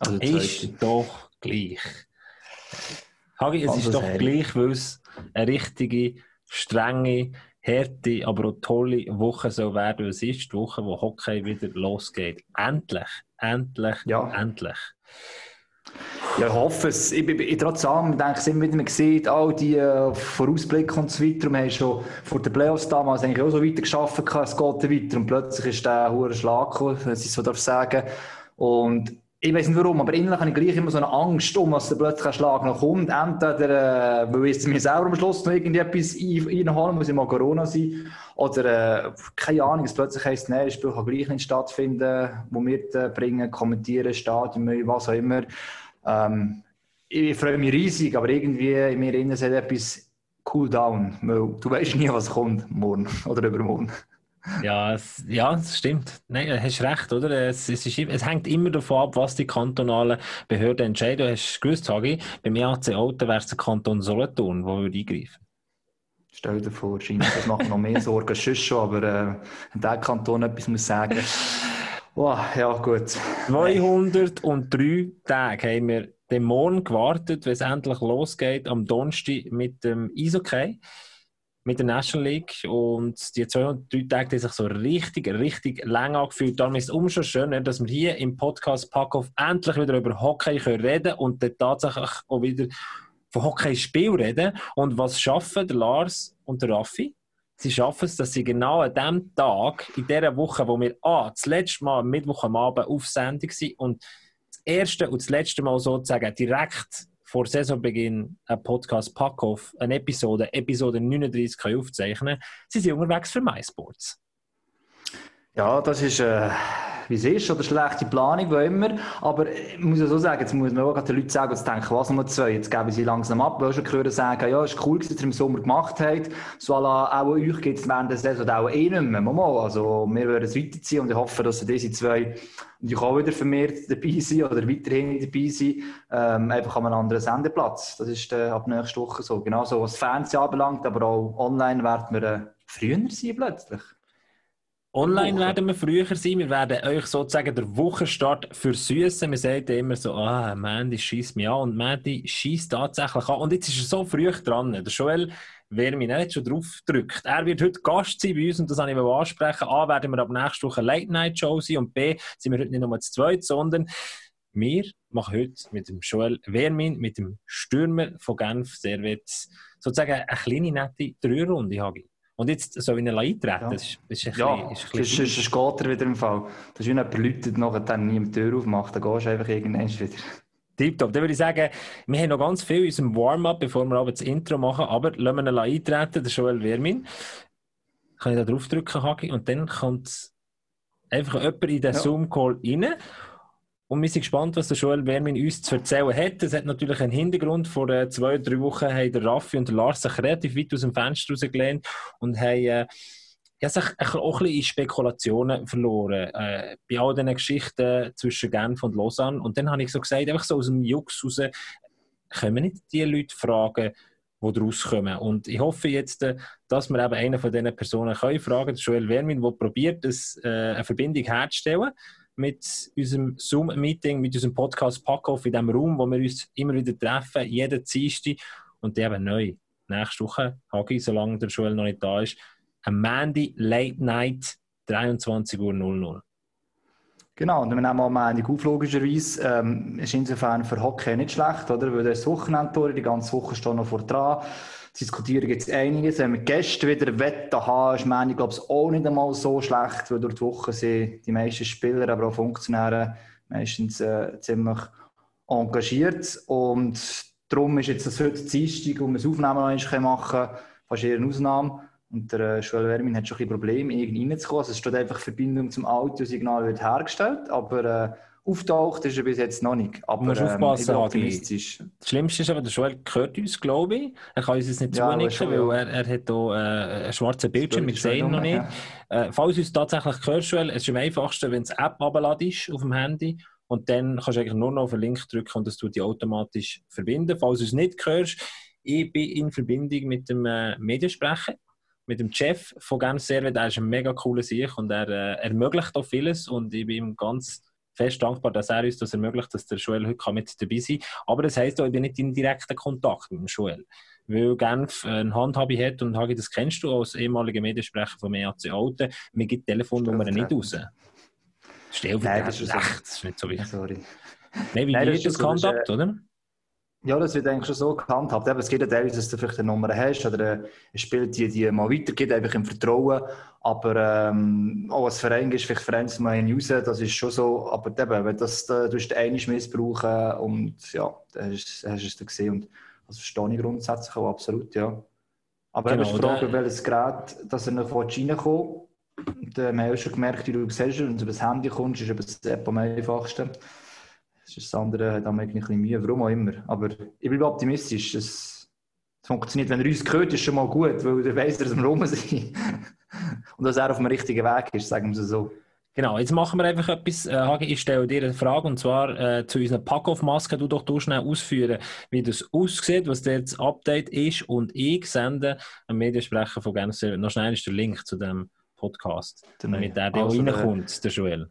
Also ist doch gleich. Hagi, es also ist doch hell. gleich, weil es eine richtige, strenge, harte, aber auch tolle Woche so werden. Es ist die Woche, wo Hockey wieder losgeht. Endlich, endlich, ja. endlich. Ja, ich hoffe es. Ich, ich, ich trotzdem denke ich immer wieder, man sieht all die äh, Vorausblicke und so weiter. Wir haben schon vor den Playoffs damals eigentlich auch so weiter geschafft, es geht weiter. Und plötzlich ist der hohe Schlag gekommen, wenn ich so darf sagen. Und ich weiß nicht warum, aber innerlich habe ich gleich immer so eine Angst, um was der plötzlich ein Schlag noch kommt. Entweder, äh, weil ich mir selber am Schluss noch irgendetwas reinholen muss, immer Corona sein. Oder, äh, keine Ahnung, es plötzlich heisst, nein, das Spiel kann gleich nicht stattfinden, wo wir bringen, kommentieren, Stadion, was auch immer. Ähm, ich freue mich riesig, aber irgendwie in mir innen ist etwas cool down, weil du weißt nie, was kommt morgen oder übermorgen. Ja, es, ja, es stimmt. Nein, du hast recht, oder? Es, es, ist, es hängt immer davon ab, was die kantonalen Behörden entscheiden. Du hast gewusst, Hagi, beim EAC Alten wäre es der Kanton Solothurn, der würde eingreifen Stell dir vor, das macht noch mehr Sorgen als schon, aber äh, wenn der Kanton etwas muss sagen oh, ja, gut. 203 Tage haben wir den Morgen gewartet, wenn es endlich losgeht, am Donnerstag mit dem Eishockey mit der National League und die zwei und drei Tage haben sich so richtig, richtig lang angefühlt. Darum ist es umso schöner, dass wir hier im Podcast Packoff endlich wieder über Hockey können reden und dann tatsächlich auch wieder von Hockeyspiel reden. Und was schaffen der Lars und der Raffi? Sie schaffen es, dass sie genau an dem Tag, in dieser Woche, wo wir ah, das letzte Mal Mittwoch am Abend auf Sendung sind und das erste und das letzte Mal sozusagen direkt vor Saisonbeginn einen Podcast Packoff, eine Episode, Episode 39 aufzeichnen Sie sind unterwegs für MySports. Ja, das ist, äh, wie es ist, oder schlechte Planung, wie immer. Aber ich muss ja so sagen, jetzt muss man auch den Leuten sagen, jetzt denken, was Nummer zwei, jetzt geben sie langsam ab, weil schon gehört sagen, ja, ist cool, dass ihr im Sommer gemacht habt. So auch euch geht es während der Saison auch eh nicht mehr. Mal, also, wir werden es weiterziehen und ich hoffe, dass diese zwei natürlich auch wieder vermehrt dabei sind oder weiterhin dabei sind, ähm, einfach an einem anderen Sendeplatz. Das ist äh, ab nächster Woche so. Genauso was Fans anbelangt, aber auch online werden wir äh, früher sein plötzlich. Online werden wir früher sein. Wir werden euch sozusagen der Wochenstart versüßen. Wir sagen immer so, ah, Mandy schießt mich an. Und Mandy schießt tatsächlich an. Und jetzt ist er so früh dran. Der Joel wer mich nicht schon drauf drückt. Er wird heute Gast sein bei uns und das habe ich ansprechen. A, werden wir ab nächster Woche Late Night Show sein und B, sind wir heute nicht nur zu zweit, sondern wir machen heute mit dem Joel Wermin, mit dem Stürmer von Genf Servets, sozusagen eine kleine, nette Dreirunde, Hagi. Und jetzt soll ich ihn eintreten? Ja, das ist, das ist ein ja, bisschen, ist ein sonst geht er wieder im Fall. Das ist wie jemand läutet, nachher dann nie die Tür aufmacht, dann gehst du einfach irgendwann wieder. Tipptopp. Dann würde ich sagen, wir haben noch ganz viel in unserem Warm-up, bevor wir aber das Intro machen, aber lassen wir ihn eintreten, der Joel Wermin. Kann ich da draufdrücken, Hagi, und dann kommt einfach jemand in den ja. Zoom-Call rein. Und wir sind gespannt, was der Joel Wermin uns zu erzählen hat. Es hat natürlich einen Hintergrund. Vor äh, zwei, drei Wochen haben der Raffi und der Lars sich relativ weit aus dem Fenster rausgelehnt und haben äh, ja, sich auch ein bisschen in Spekulationen verloren. Äh, bei all diesen Geschichten zwischen Genf und Lausanne. Und dann habe ich so gesagt, einfach so aus dem Jux raus, können wir nicht die Leute fragen, die daraus kommen. Und ich hoffe jetzt, äh, dass wir eben einen von diesen Personen können fragen, Joel Wermin, der probiert, äh, eine Verbindung herzustellen mit unserem Zoom-Meeting, mit unserem Podcast Packoff in dem Raum, wo wir uns immer wieder treffen, jeden Dienstag und der eben neu. Nächste Woche, Hagi, solange der Joel noch nicht da ist, ein Mandy Late Night 23.00 Uhr. Genau, und wir nehmen am Montag auf, logischerweise. Ähm, ist insofern für Hockey nicht schlecht, oder? Weil das Wochenende durch, die ganze Woche steht noch vor dran. Diskutieren gibt es einiges. Wenn wir Gäste wieder Wetter haben, ist Montag, glaube ich, auch nicht einmal so schlecht, weil durch die Woche sind die meisten Spieler, aber auch Funktionäre meistens äh, ziemlich engagiert. Und darum ist jetzt das heute Dienstag, um ein Aufnehmen noch machen können, fast eher eine Ausnahme. Und der äh, Joel Wermin hat schon ein Probleme, irgendwie reinzukommen. Also es steht einfach Verbindung zum Audiosignal wird hergestellt, aber äh, auftaucht ist er bis jetzt noch nicht. Aber musst ähm, aufpassen, optimistisch. Das Schlimmste ist aber, der Joel gehört uns, glaube ich. Er kann uns jetzt nicht ja, zunicken, weil er, er hat hier äh, einen schwarzen Bildschirm, wir sehen ihn noch nicht. Ja. Äh, falls uns tatsächlich gehört, Joel, es ist am einfachsten, wenn es App abladest auf dem Handy und dann kannst du eigentlich nur noch auf den Link drücken und das tut dich automatisch verbinden. Falls du es nicht hörst, ich bin in Verbindung mit dem äh, Mediensprecher mit dem Chef von Genf Serve, der ist ein mega cooler Sieg und er äh, ermöglicht auch vieles und ich bin ihm ganz fest dankbar, dass er uns das ermöglicht, dass der Joel heute mit dabei sein kann. Aber das heisst auch, ich bin nicht in direkten Kontakt mit dem Joel. Weil Genf eine Handhabe hat und Hagi, das kennst du als ehemaliger Mediensprecher vom EAC Alten, mir gibt Telefonnummern nicht raus. Das, ist das ist nicht so wichtig. Sorry. Nein, wie Nein, das gehandhabt, so, oder? Ja, das wird eigentlich schon so gehandhabt. es geht ja teilweise, dass du vielleicht eine Nummer hast oder ein Spiel die, die mal weitergeht, einfach im Vertrauen. Aber ähm, auch als Verein ist vielleicht Vereinsnummer raus, das ist schon so. Aber eben, wenn das da, du hast einmal missbrauchen und ja, dann hast, hast du es dann gesehen. Und das verstehe ich grundsätzlich auch absolut, ja. Aber genau, die Frage, welches Gerät, dass er noch reinkommt. Äh, wir haben schon gemerkt, wie du siehst, wenn du über das Handy kommst, ist über das App am einfachsten. Das, andere hat ein bisschen Mühe, warum auch immer. Aber ich bin optimistisch. Es funktioniert, wenn er uns gehört, ist schon mal gut, weil er weiss, dass wir rum sind. Und dass er auf dem richtigen Weg ist, sagen wir so. Genau, jetzt machen wir einfach etwas. Äh, Hagi, ich stelle dir eine Frage und zwar äh, zu unseren Pack-Off-Masken. Du doch du schnell ausführen, wie das aussieht, was das Update ist und ich sende einem Mediensprecher von Genfer noch schnell ist der Link zu dem Podcast, damit der also, reinkommt, der Joel.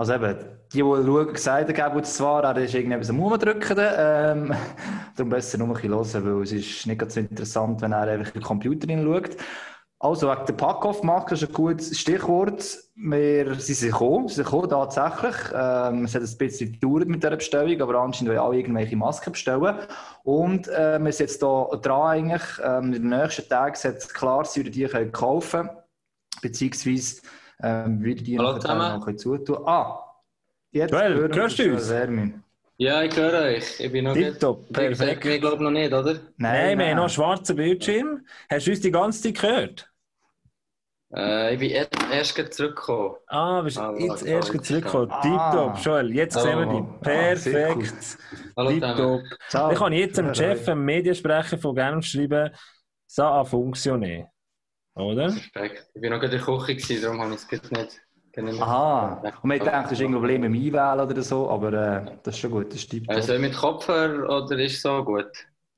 Also eben, die, die schauen, gesagt haben, zwar, er ist irgendetwas am Umdrücken, ähm, darum besser nur ein bisschen hören, weil es ist nicht ganz so interessant, wenn er einfach in den Computer schaut. Also, wegen der Pack-Off-Marke ist ein gutes Stichwort. Wir, sind gekommen, sie sind gekommen, tatsächlich. Ähm, es hat ein bisschen gedauert mit dieser Bestellung, aber anscheinend wollen alle irgendwelche Masken bestellen. Und äh, wir sind jetzt hier dran eigentlich. Ähm, in den nächsten Tagen sollte es klar sein, die können kaufen. Beziehungsweise, ähm, wie die Hallo, noch können zutun Ah, jetzt Joel, hörst du uns? Ja, ich höre euch. Ich bin noch Tipptopp, nicht... perfekt. Ich glaube noch nicht, oder? Nein, nein, wir haben noch einen schwarzen Bildschirm. Hast du uns die ganze Zeit gehört? Äh, ich bin erst, erst zurückgekommen. Ah, bist ah, jetzt erst zurückgekommen. Ah. Tipptopp, Joel, jetzt oh. sehen wir dich. Ah, Perfekt. Ah, Tipptopp. Ich kann jetzt dem Chef, dem Mediensprecher von Genf schreiben, ça a fonctionné. Oder? Perfekt. Ich war noch in der Küche, darum habe ich es jetzt nicht... Aha, und man denkt, das ist ein Problem im Einwählen oder so, aber äh, das ist schon gut, das stimmt. Also mit Kopfhörer oder ist es so gut?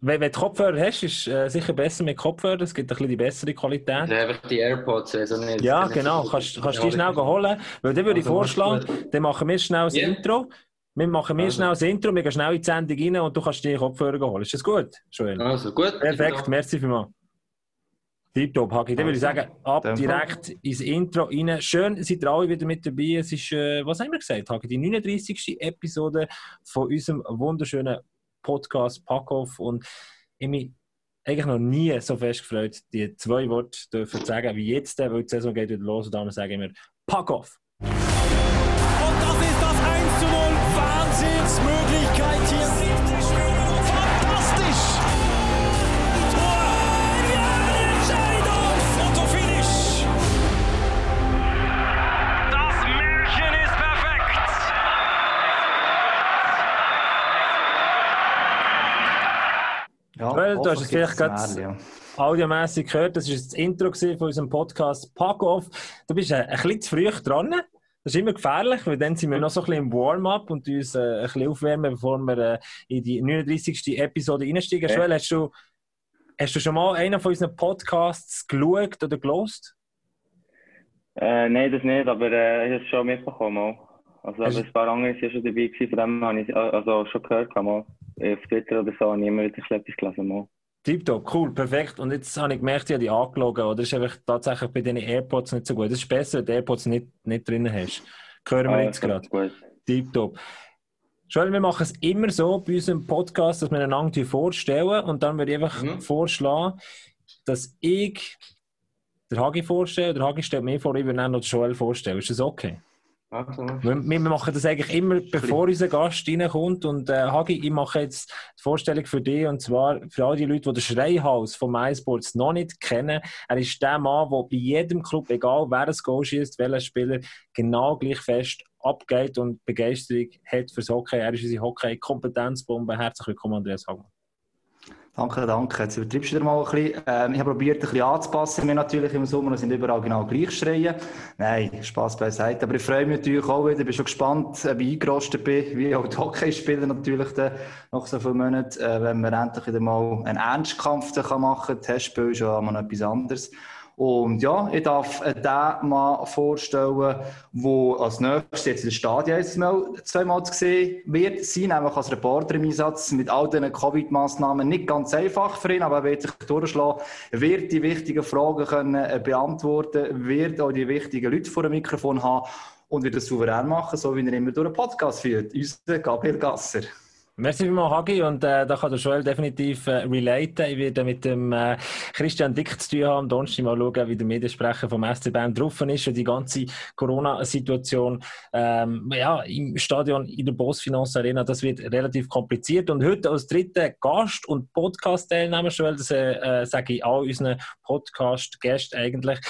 Wenn, wenn du Kopfhörer hast, ist es äh, sicher besser mit Kopfhörer. Es gibt ein bisschen die bessere Qualität. Also einfach die AirPods, also nicht. Ja, genau. Kannst, kannst du die schnell holen. Weil dann würde ich also, vorschlagen, dann machen wir schnell das yeah. Intro. Wir machen wir also. schnell das Intro, wir gehen schnell in die Sendung rein und du kannst die Kopfhörer holen. Ist das gut, Joel? Also gut. Perfekt, merci vielmals. Tipptopp, Hagi. Dann würde ich sagen, ab direkt ins Intro rein. Schön, seid ihr alle wieder mit dabei. Es ist, äh, was haben wir gesagt, Hagi? Die 39. Episode von unserem wunderschönen Podcast Packoff und ich mich eigentlich noch nie so fest gefreut, die zwei Worte dürfen zu sagen, wie jetzt, weil die Saison geht wieder los und dann sagen wir Packoff. Und das ist das 1 zu 0. Wahnsinnsmöglichkeit hier. Ja, Weil, du hast es vielleicht gerade audiomässig gehört, das war das Intro von unserem Podcast Pack Off. Du bist ein, ein bisschen zu früh dran. Das ist immer gefährlich, weil dann sind wir noch so ein bisschen im Warm-up und uns äh, ein bisschen aufwärmen, bevor wir äh, in die 39. Episode einsteigen. Okay. Joel, hast du, hast du schon mal einen von unseren Podcasts geschaut oder gelost? Äh, nein, das nicht, aber äh, ich habe es schon mitbekommen. Also, aber ein paar andere waren schon dabei, von dem habe ich also, schon gehört. Mal auf Twitter oder so, habe ich immer wieder etwas gelesen. Mal. Tipptopp, cool, perfekt. Und jetzt habe ich gemerkt, ich habe die angelogen, oder? Das ist einfach tatsächlich bei den AirPods nicht so gut. Das ist besser, wenn du AirPods nicht, nicht drin hast. Hören wir ah, jetzt gerade. Tipptopp. Joel, wir machen es immer so bei unserem Podcast, dass wir einander vorstellen und dann würde ich einfach mhm. vorschlagen, dass ich der Hagi vorstelle, der Hagi stellt mir vor, ich würde dann noch Joel vorstellen. Ist das okay? Wir, wir, machen das eigentlich immer, bevor unser Gast reinkommt. Und äh, Hagi, ich mache jetzt die Vorstellung für dich, und zwar für all die Leute, die das Schreihaus von MySports noch nicht kennen. Er ist der Mann, der bei jedem Club, egal wer das Goal schießt, welcher Spieler, genau gleich fest abgeht und Begeisterung hat fürs Hockey. Er ist unsere Hockey-Kompetenzbombe. Herzlich willkommen, Andreas Hagmann. Danke, danke. Jetzt übertreibst du dir mal ein bisschen. Ähm, ich habe probiert, ein bisschen anzupassen. Wir natürlich im Sommer sind überall genau gleich schreien. Nein, Spaß beiseite. Aber ich freue mich natürlich auch wieder. Ich bin schon gespannt, ob ich eingerostet bin, wie auch die Hockeyspieler natürlich dann nach so vielen Monaten, äh, wenn wir endlich wieder mal einen Ernstkampf machen können. Testspiel ist ja mal etwas anderes. Und ja, ich darf äh, den Mann vorstellen, der als nächstes jetzt in der Stadion mal, zweimal zu sehen wird sein, nämlich als Reporter im Einsatz mit all diesen Covid-Massnahmen. Nicht ganz einfach für ihn, aber er wird sich durchschlagen, wird die wichtigen Fragen können äh, beantworten, wird auch die wichtigen Leute vor dem Mikrofon haben und wird das souverän machen, so wie er immer durch einen Podcast führt. Unser Gabriel Gasser. Merci vielmals, Hagi. Und äh, da kann der Joel definitiv äh, relaten. Ich werde mit dem äh, Christian Dick zu tun haben. Am Donnerstag mal schauen, wie der Mediensprecher vom SC Bern drauf ist und die ganze Corona-Situation ähm, ja, im Stadion in der Boss Finance Arena. Das wird relativ kompliziert. Und heute als dritter Gast und Podcast-Teilnehmer, Joel, das äh, sage ich all unseren Podcast-Gästen eigentlich,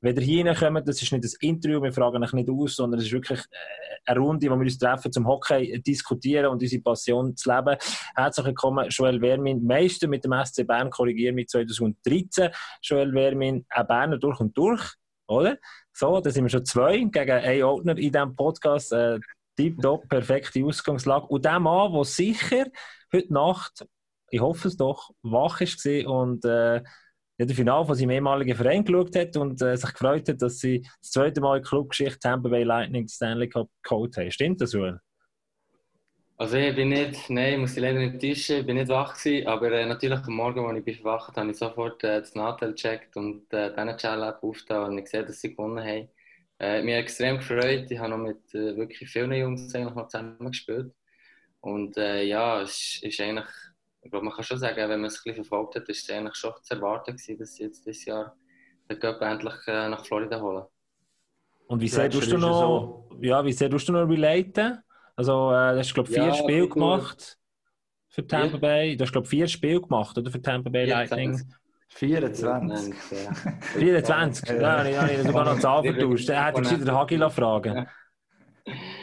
wenn ihr hier das ist nicht ein Interview, wir fragen euch nicht aus, sondern es ist wirklich äh, eine Runde, wo wir uns treffen zum Hockey, diskutieren und unsere Passion zu leben. Herzlich willkommen, Joel Wermin, Meister mit dem SC Bern, korrigieren mit 2013. Joel Wermin, ein Berner durch und durch, oder? So, da sind wir schon zwei gegen einen Ordner in diesem Podcast. Äh, Tipptopp, perfekte Ausgangslage. Und der Mann, der sicher heute Nacht, ich hoffe es doch, wach ist und äh, ja, das Finale von seinem ehemaligen Verein geschaut hat und äh, sich gefreut hat, dass sie das zweite Mal in der Clubgeschichte Tampa Bay Lightning Stanley Cup geholt haben. Stimmt das, Ruhl? Also ich bin nicht, nein, ich muss dich leider nicht täuschen, ich bin nicht wach gewesen, aber äh, natürlich am Morgen, als ich bin verwacht, habe ich sofort äh, das Nadel gecheckt und äh, die NHL-App aufgetan und ich gesehen, dass sie gewonnen haben. Äh, mich extrem gefreut, ich habe noch mit äh, wirklich vielen Jungs eigentlich noch zusammen gespielt und äh, ja, es ist eigentlich ich glaube, man kann schon sagen, wenn man es ein bisschen verfolgt hat, ist es eigentlich schon zu erwarten gewesen, dass sie jetzt dieses Jahr den Cup endlich äh, nach Florida holen. Und wie sehr tust du noch, so. ja, wie sehr tust du noch relaten? Also, äh, du hast, glaube ich, vier ja, Spiele gemacht für Tampa Bay. Du hast, glaube ich, vier Spiele gemacht, oder? Für Tampa Bay Lightning. 24. 24, ja, ja, ja, sogar noch Zahl vertauscht. Er hätte ich den Hagila fragen.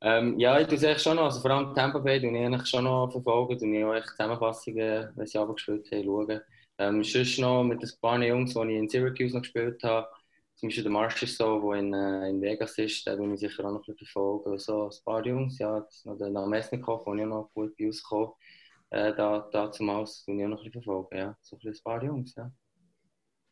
Ähm, ja, ich tue es schon noch, also vor allem Tampa Bay tue ich schon noch verfolgen, tue ich auch echt Zusammenfassungen, wenn sie abgespielt haben, schauen. Ähm, sonst noch mit ein paar Jungs, die ich in Syracuse noch gespielt habe, zum Beispiel der Marsh ist so, der in, äh, in Vegas ist, den tue ich sicher auch noch ein bisschen verfolgen. So ein paar Jungs, ja, ist noch der Namesnikov, der auch noch gut bei uns kam, äh, da, da zum Aus, tue ich auch noch ein bisschen verfolgen, ja, so ein paar Jungs, ja.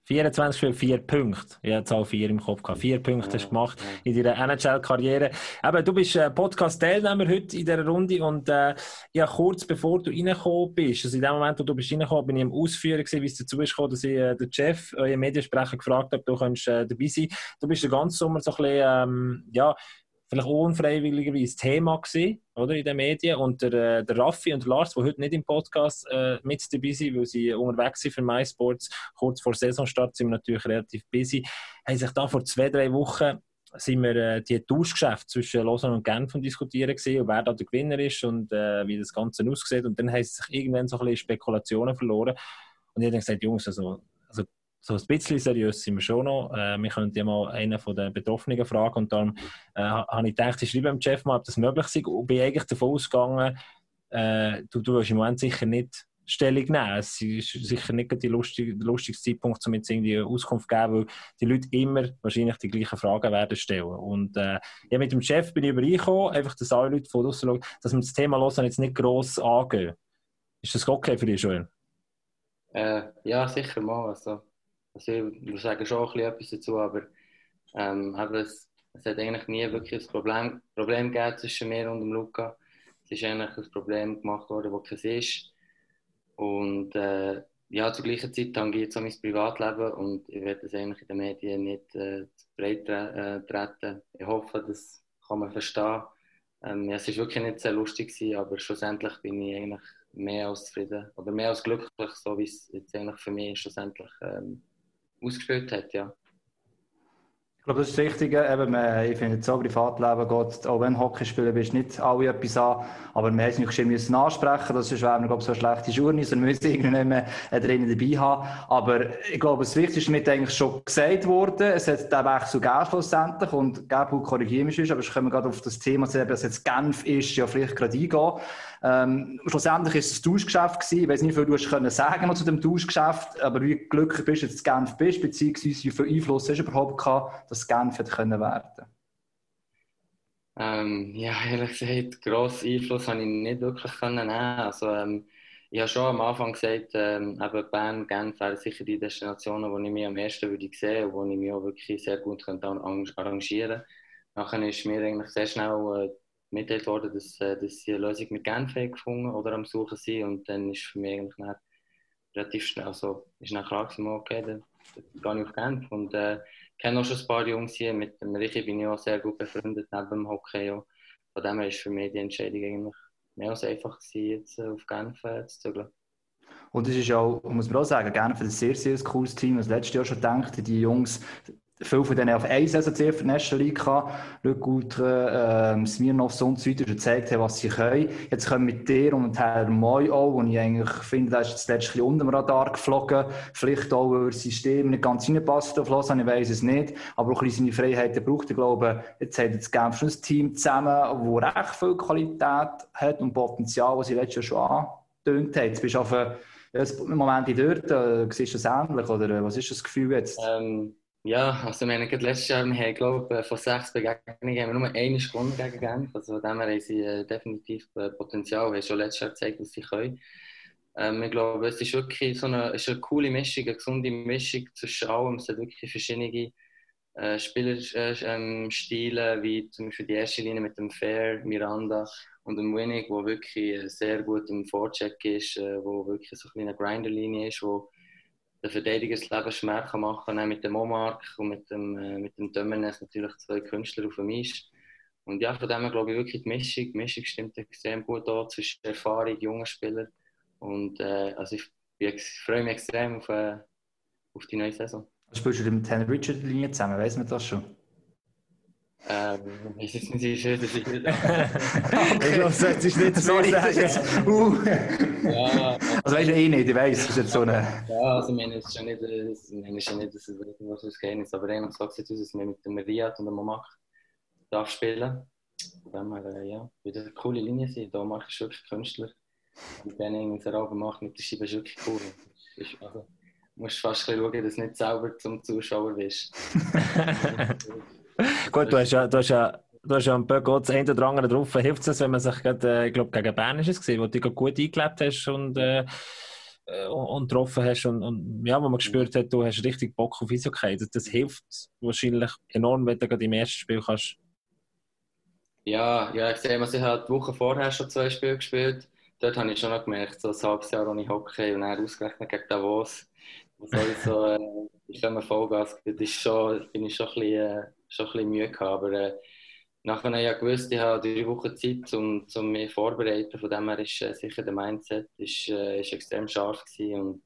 24 Spiele, 4 Punkte. Ich hatte auch 4 im Kopf gehabt. 4 Punkte hast du gemacht in deiner NHL-Karriere. Aber du bist äh, Podcast-Teilnehmer heute in dieser Runde und äh, ja, kurz bevor du reingekommen bist, also in dem Moment, wo du bist reingekommen, bin ich im Ausführen gewesen, wie es dazu ist dass ich äh, den Chef, euren Mediensprecher, gefragt habe, du könntest äh, dabei sein. Du bist den ganzen Sommer so ein bisschen, ähm, ja, vielleicht unfreiwilligerweise Thema gewesen, oder, in den Medien. Und der, äh, der Raffi und der Lars, die heute nicht im Podcast äh, mit dabei sind, weil sie unterwegs sind für MySports, kurz vor Saisonstart sind wir natürlich relativ busy, haben sich da vor zwei, drei Wochen sind wir äh, die Tauschgeschäfte zwischen Lausanne und Genf diskutieren gesehen und wer da der Gewinner ist und äh, wie das Ganze aussieht. Und dann haben sich irgendwann so ein bisschen Spekulationen verloren. Und ich habe dann gesagt, Jungs, also so ein bisschen seriös sind wir schon noch. Äh, wir könnten ja mal einen von den Betroffenen fragen und dann äh, habe ich gedacht, ich schreibe dem Chef mal, ob das möglich ist und bin eigentlich davon ausgegangen, äh, du, du wirst im Moment sicher nicht Stellung nehmen. Es ist sicher nicht der lustige, der lustigste Zeitpunkt, um jetzt irgendwie Auskunft zu geben, weil die Leute immer wahrscheinlich die gleichen Fragen werden stellen. Und äh, ja, mit dem Chef bin ich übereingekommen, einfach, dass alle Leute von draussen schauen, dass wir das Thema los jetzt nicht gross angehen. Ist das okay für dich, Joel? Äh, ja, sicher mal. Also, also ich sagen schon auch etwas dazu, aber, ähm, es, es hat eigentlich nie wirklich ein Problem, Problem gegeben zwischen mir und dem Luca. Es ist eigentlich ein Problem gemacht worden, das kein ist. Und äh, ja, zur gleichen Zeit tangiert jetzt auch mein Privatleben und ich werde das eigentlich in den Medien nicht äh, zu breit äh, treten. Ich hoffe, das kann man verstehen. Ähm, ja, es war wirklich nicht sehr lustig, gewesen, aber schlussendlich bin ich eigentlich mehr als zufrieden oder mehr als glücklich, so wie es jetzt eigentlich für mich schlussendlich ähm, ausgespielt hat, ja. Ich glaube, das ist das Wichtige. Eben, ich finde, so Privatleben geht, auch wenn Hockeyspieler bist, nicht alle etwas an. Aber wir müssen es nicht ansprechen. Das ist, wenn ich, so schlechte Journey sind. Wir müssen nicht mehr drinnen dabei haben. Aber ich glaube, das Wichtigste ist mit eigentlich schon gesagt worden. Es hat den Wechsel gegeben schlussendlich. Und Gabriel korrigieren mich, aber ich komme gerade auf das Thema, dass jetzt Genf ist, ja vielleicht gerade eingehen. Ähm, schlussendlich war es ein Tauschgeschäft gewesen. Ich weiß nicht, wie viel du hast können sagen zu dem Tauschgeschäft, aber wie glücklich bist du, dass du Genf bist, beziehungsweise wie viel Einfluss hast du überhaupt gehabt, dass Genf hätte können werden ähm, ja, ehrlich gesagt, grossen Einfluss habe ich nicht wirklich können nehmen. Also, ähm, ich habe schon am Anfang gesagt, ähm, eben Bern, Genf wären sicher die Destinationen, wo ich mich am ersten würde sehen und wo ich mich auch wirklich sehr gut arrangieren könnte. Nachher ist mir eigentlich sehr schnell äh, mitgeteilt worden, dass, äh, dass sie eine Lösung mit Genf gefunden oder am Suchen sind und dann ist für mich eigentlich relativ schnell, also ist dann klar gewesen, okay, dann, dann gehe ich auf Genf und äh, kenne auch schon ein paar Jungs hier, mit dem Richi bin ich auch sehr gut befreundet neben dem Hockey auch. Von dem her ist für mich die Entscheidung eigentlich mehr als einfach gewesen, jetzt äh, auf Genf äh, zu zügeln. Und es ist auch, muss man auch sagen, Genf ist ein sehr, sehr cooles Team. Das letzte Jahr schon gedacht, die Jungs viele von denen auf eine Saison für die National League gehabt. Lückultra, ähm, Smirnov und so weiter gezeigt haben, was sie können. Jetzt kommen mit dir und Herr Moy auch, wo ich eigentlich finde, der ist jetzt letztlich unter dem Radar geflogen. Vielleicht auch, weil das System nicht ganz reinpasst auf Lausanne, ich weiss es nicht. Aber auch ein bisschen seine Freiheiten braucht. Ich glaube, jetzt hat jetzt Genf schon ein Team zusammen, das recht viel Qualität hat und Potenzial, was sie letztes Jahr schon angetönt hat. Jetzt bist du auf einem Moment dort, äh, siehst du das ähnlich, oder äh, was ist das Gefühl jetzt? Ähm ja, also wir haben letztes Jahr, wir haben, glaube von sechs Begegnungen haben wir nur eine Stunde gegen Genf. Also von dem her haben sie äh, definitiv äh, Potenzial. Wir haben schon letztes Jahr gezeigt, was sie können. Ähm, ich glaube, es ist wirklich so eine, ist eine coole Mischung, eine gesunde Mischung zwischen allem. Es sind wirklich verschiedene äh, Spielerstile, äh, wie zum Beispiel die erste Linie mit dem Fair, Miranda und dem Winnig, wo wirklich sehr gut im Vorcheck ist, äh, wo wirklich so eine Grinderlinie ist, wo der Verteidiger das Leben schwer machen kann, mit dem Omark und mit dem, äh, mit dem Dömenes natürlich zwei Künstler auf dem Eis. Und ja, von dem her glaube ich wirklich die Mischung, die Mischung stimmt extrem gut an zwischen Erfahrung, jungen Spielern und äh, also ich, ich, freue mich extrem auf, äh, auf die neue Saison. Spielst du mit Henry Richard Linie zusammen, weiß man das schon? Ähm, ich weiß nicht, schön, dass ich nicht. okay. Ich glaube, das ist nicht so sagen. Uh. ja, also weißt du eh nicht, ich weiß, das ist jetzt so eine. Ja, also ich meine, es ist schon nicht, es ist schon nicht dass es was das Geheimnis aber eigentlich sagt es aus, dass wir mit dem Riyad und dem Momach darf spielen. Wenn wir, äh, ja, wieder eine coole Linie sind. Da mache ich wirklich Künstler. Und dann irgendwie so Raben macht mit der Scheibe ist wirklich cool. Ist, also, du musst fast schauen, dass du nicht selber zum Zuschauer bist. Gut, du hast ja, du hast ja, du hast ja ein paar das eine oder drauf. Hilft es, wenn man sich gerade, äh, ich glaube, gegen Bern ist es gesehen, wo du gut eingelebt hast und, äh, äh, und getroffen hast und, und, ja, wo man gespürt hat, du hast richtig Bock auf Eishockey. Das, das hilft wahrscheinlich enorm, wenn du gerade im ersten Spiel kannst. Ja, ja, ich sehe, ich habe die Woche vorher schon zwei Spiele gespielt. Dort habe ich schon noch gemerkt, so ein halbes Jahr ohne Hockey und dann ausgerechnet gegen Davos. So, äh, ich komme Vollgas, das ist schon, bin ich schon ein bisschen, äh, schon ein bisschen Mühe gehabt, aber äh, nachher ja gewusst, ich habe drei Wochen Zeit, um, um mich vorzubereiten. Von dem her ist äh, sicher der Mindset ist, äh, ist extrem scharf gewesen und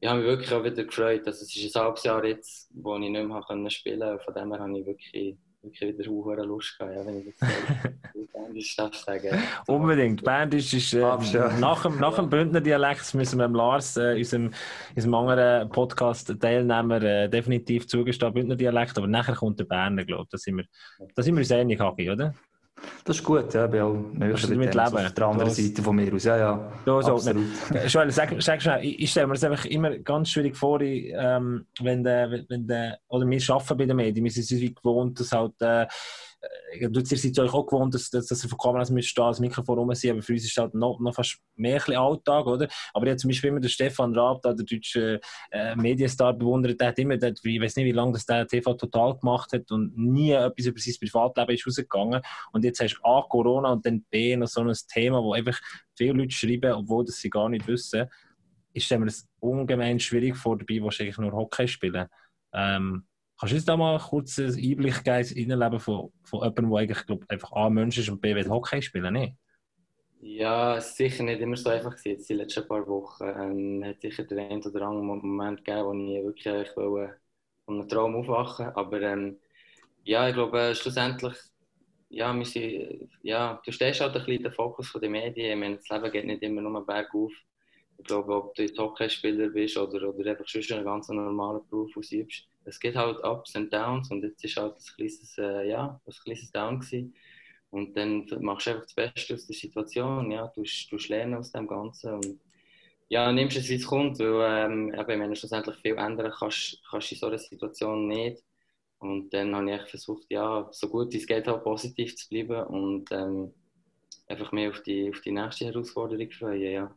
ich habe mich wirklich auch wieder gefreut. Also, es ist ein halbes Jahr jetzt, wo ich nicht mehr spielen konnte. Von dem her habe ich wirklich wirklich wieder hohe Lust gehabt, ja, wenn ich das Bandisch darf sagen. Unbedingt. Bandisch ist äh, nach, dem, nach dem Bündner Dialekt müssen wir Lars, äh, unserem, unserem anderen Podcast-Teilnehmer, äh, definitiv zugestehen, Bündner Dialekt, aber nachher kommt der Berner, glaube ich. Da sind wir, da sind wir uns einig, Hagi, oder? Das ist gut, ja, ich bin auch näher mit Leben. auf der anderen Seite von mir aus. Ja, ja, so, absolut. Joel, sag, sag schnell, ich, ich stelle mir das einfach immer ganz schwierig vor, ähm, wenn, der, wenn der, oder wir arbeiten bei den Medien, wir sind es gewohnt, dass halt äh, äh, du seid euch auch gewohnt, dass, dass, dass ihr vor Kameras müsst da das Mikrofon rum sein, aber für uns ist es halt noch, noch fast mehr Alltag, oder? Aber habe zum Beispiel immer den Stefan Raab, der deutsche äh, Medienstar, bewundert, der hat immer, der, ich weiß nicht, wie lange das der TV total gemacht hat und nie etwas über sein Privatleben ist rausgegangen. Und jetzt hast du A, Corona und dann B, noch so ein Thema, wo einfach viele Leute schreiben, obwohl das sie gar nicht wissen. Stelle mir das ungemein schwierig vor, dabei du eigentlich nur Hockey spielen. Ähm, Kannst du uns da mal kurz einen Einblick geben in Leben von, von jemandem, der eigentlich glaub, einfach A, Mensch ist und B, will Hockey spielen nicht? Ja, sicher nicht immer so einfach gewesen, jetzt die letzten paar Wochen. Ähm, hat sicher den einen oder anderen Moment gegeben, wo ich wirklich wollte, von einem Traum aufwachen Aber ähm, ja, ich glaube, schlussendlich, ja, wir sind, ja, du stehst halt ein bisschen den Fokus der Medien. Ich meine, das Leben geht nicht immer nur bergauf. Ich glaube, ob du Hockeyspieler bist oder, oder einfach schon einen ganz normalen Beruf ausübst, es geht halt Ups und Downs und jetzt ist halt ein kleines, äh, ja, ein kleines Down gewesen. Und dann machst du einfach das Beste aus der Situation, ja, du, du lernen aus dem Ganzen und ja, nimmst es, wie es kommt, weil ähm, eben, wenn du schlussendlich viel ändern kannst, kannst du in so einer Situation nicht. Und dann habe ich versucht, ja, so gut es geht, halt positiv zu bleiben und ähm, einfach mehr auf die, auf die nächste Herausforderung freuen, ja.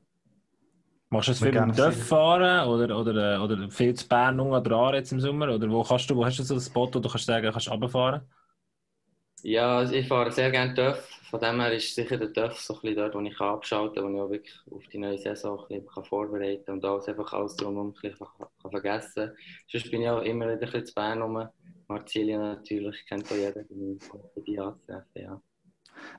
Machst du das Wir viel mit dem gerne Dörf fahren oder, oder, äh, oder viel zu Bern unten dran jetzt im Sommer? Oder wo, kannst du, wo hast du so ein Spot, wo du kannst sagen, kannst runterfahren? Ja, also ich fahre sehr gerne TÜV. Von dem her ist sicher der TÜV so ein bisschen dort, wo ich abschalten kann, wo ich auch wirklich auf die neue Saison ein bisschen vorbereiten kann und alles einfach alles drumherum ein bisschen kann, vergessen kann. Sonst bin ich auch immer wieder ein bisschen zu Bern rum. Marzilien natürlich, kennt auch jeder, bin ich bei die anzutreffen, ja.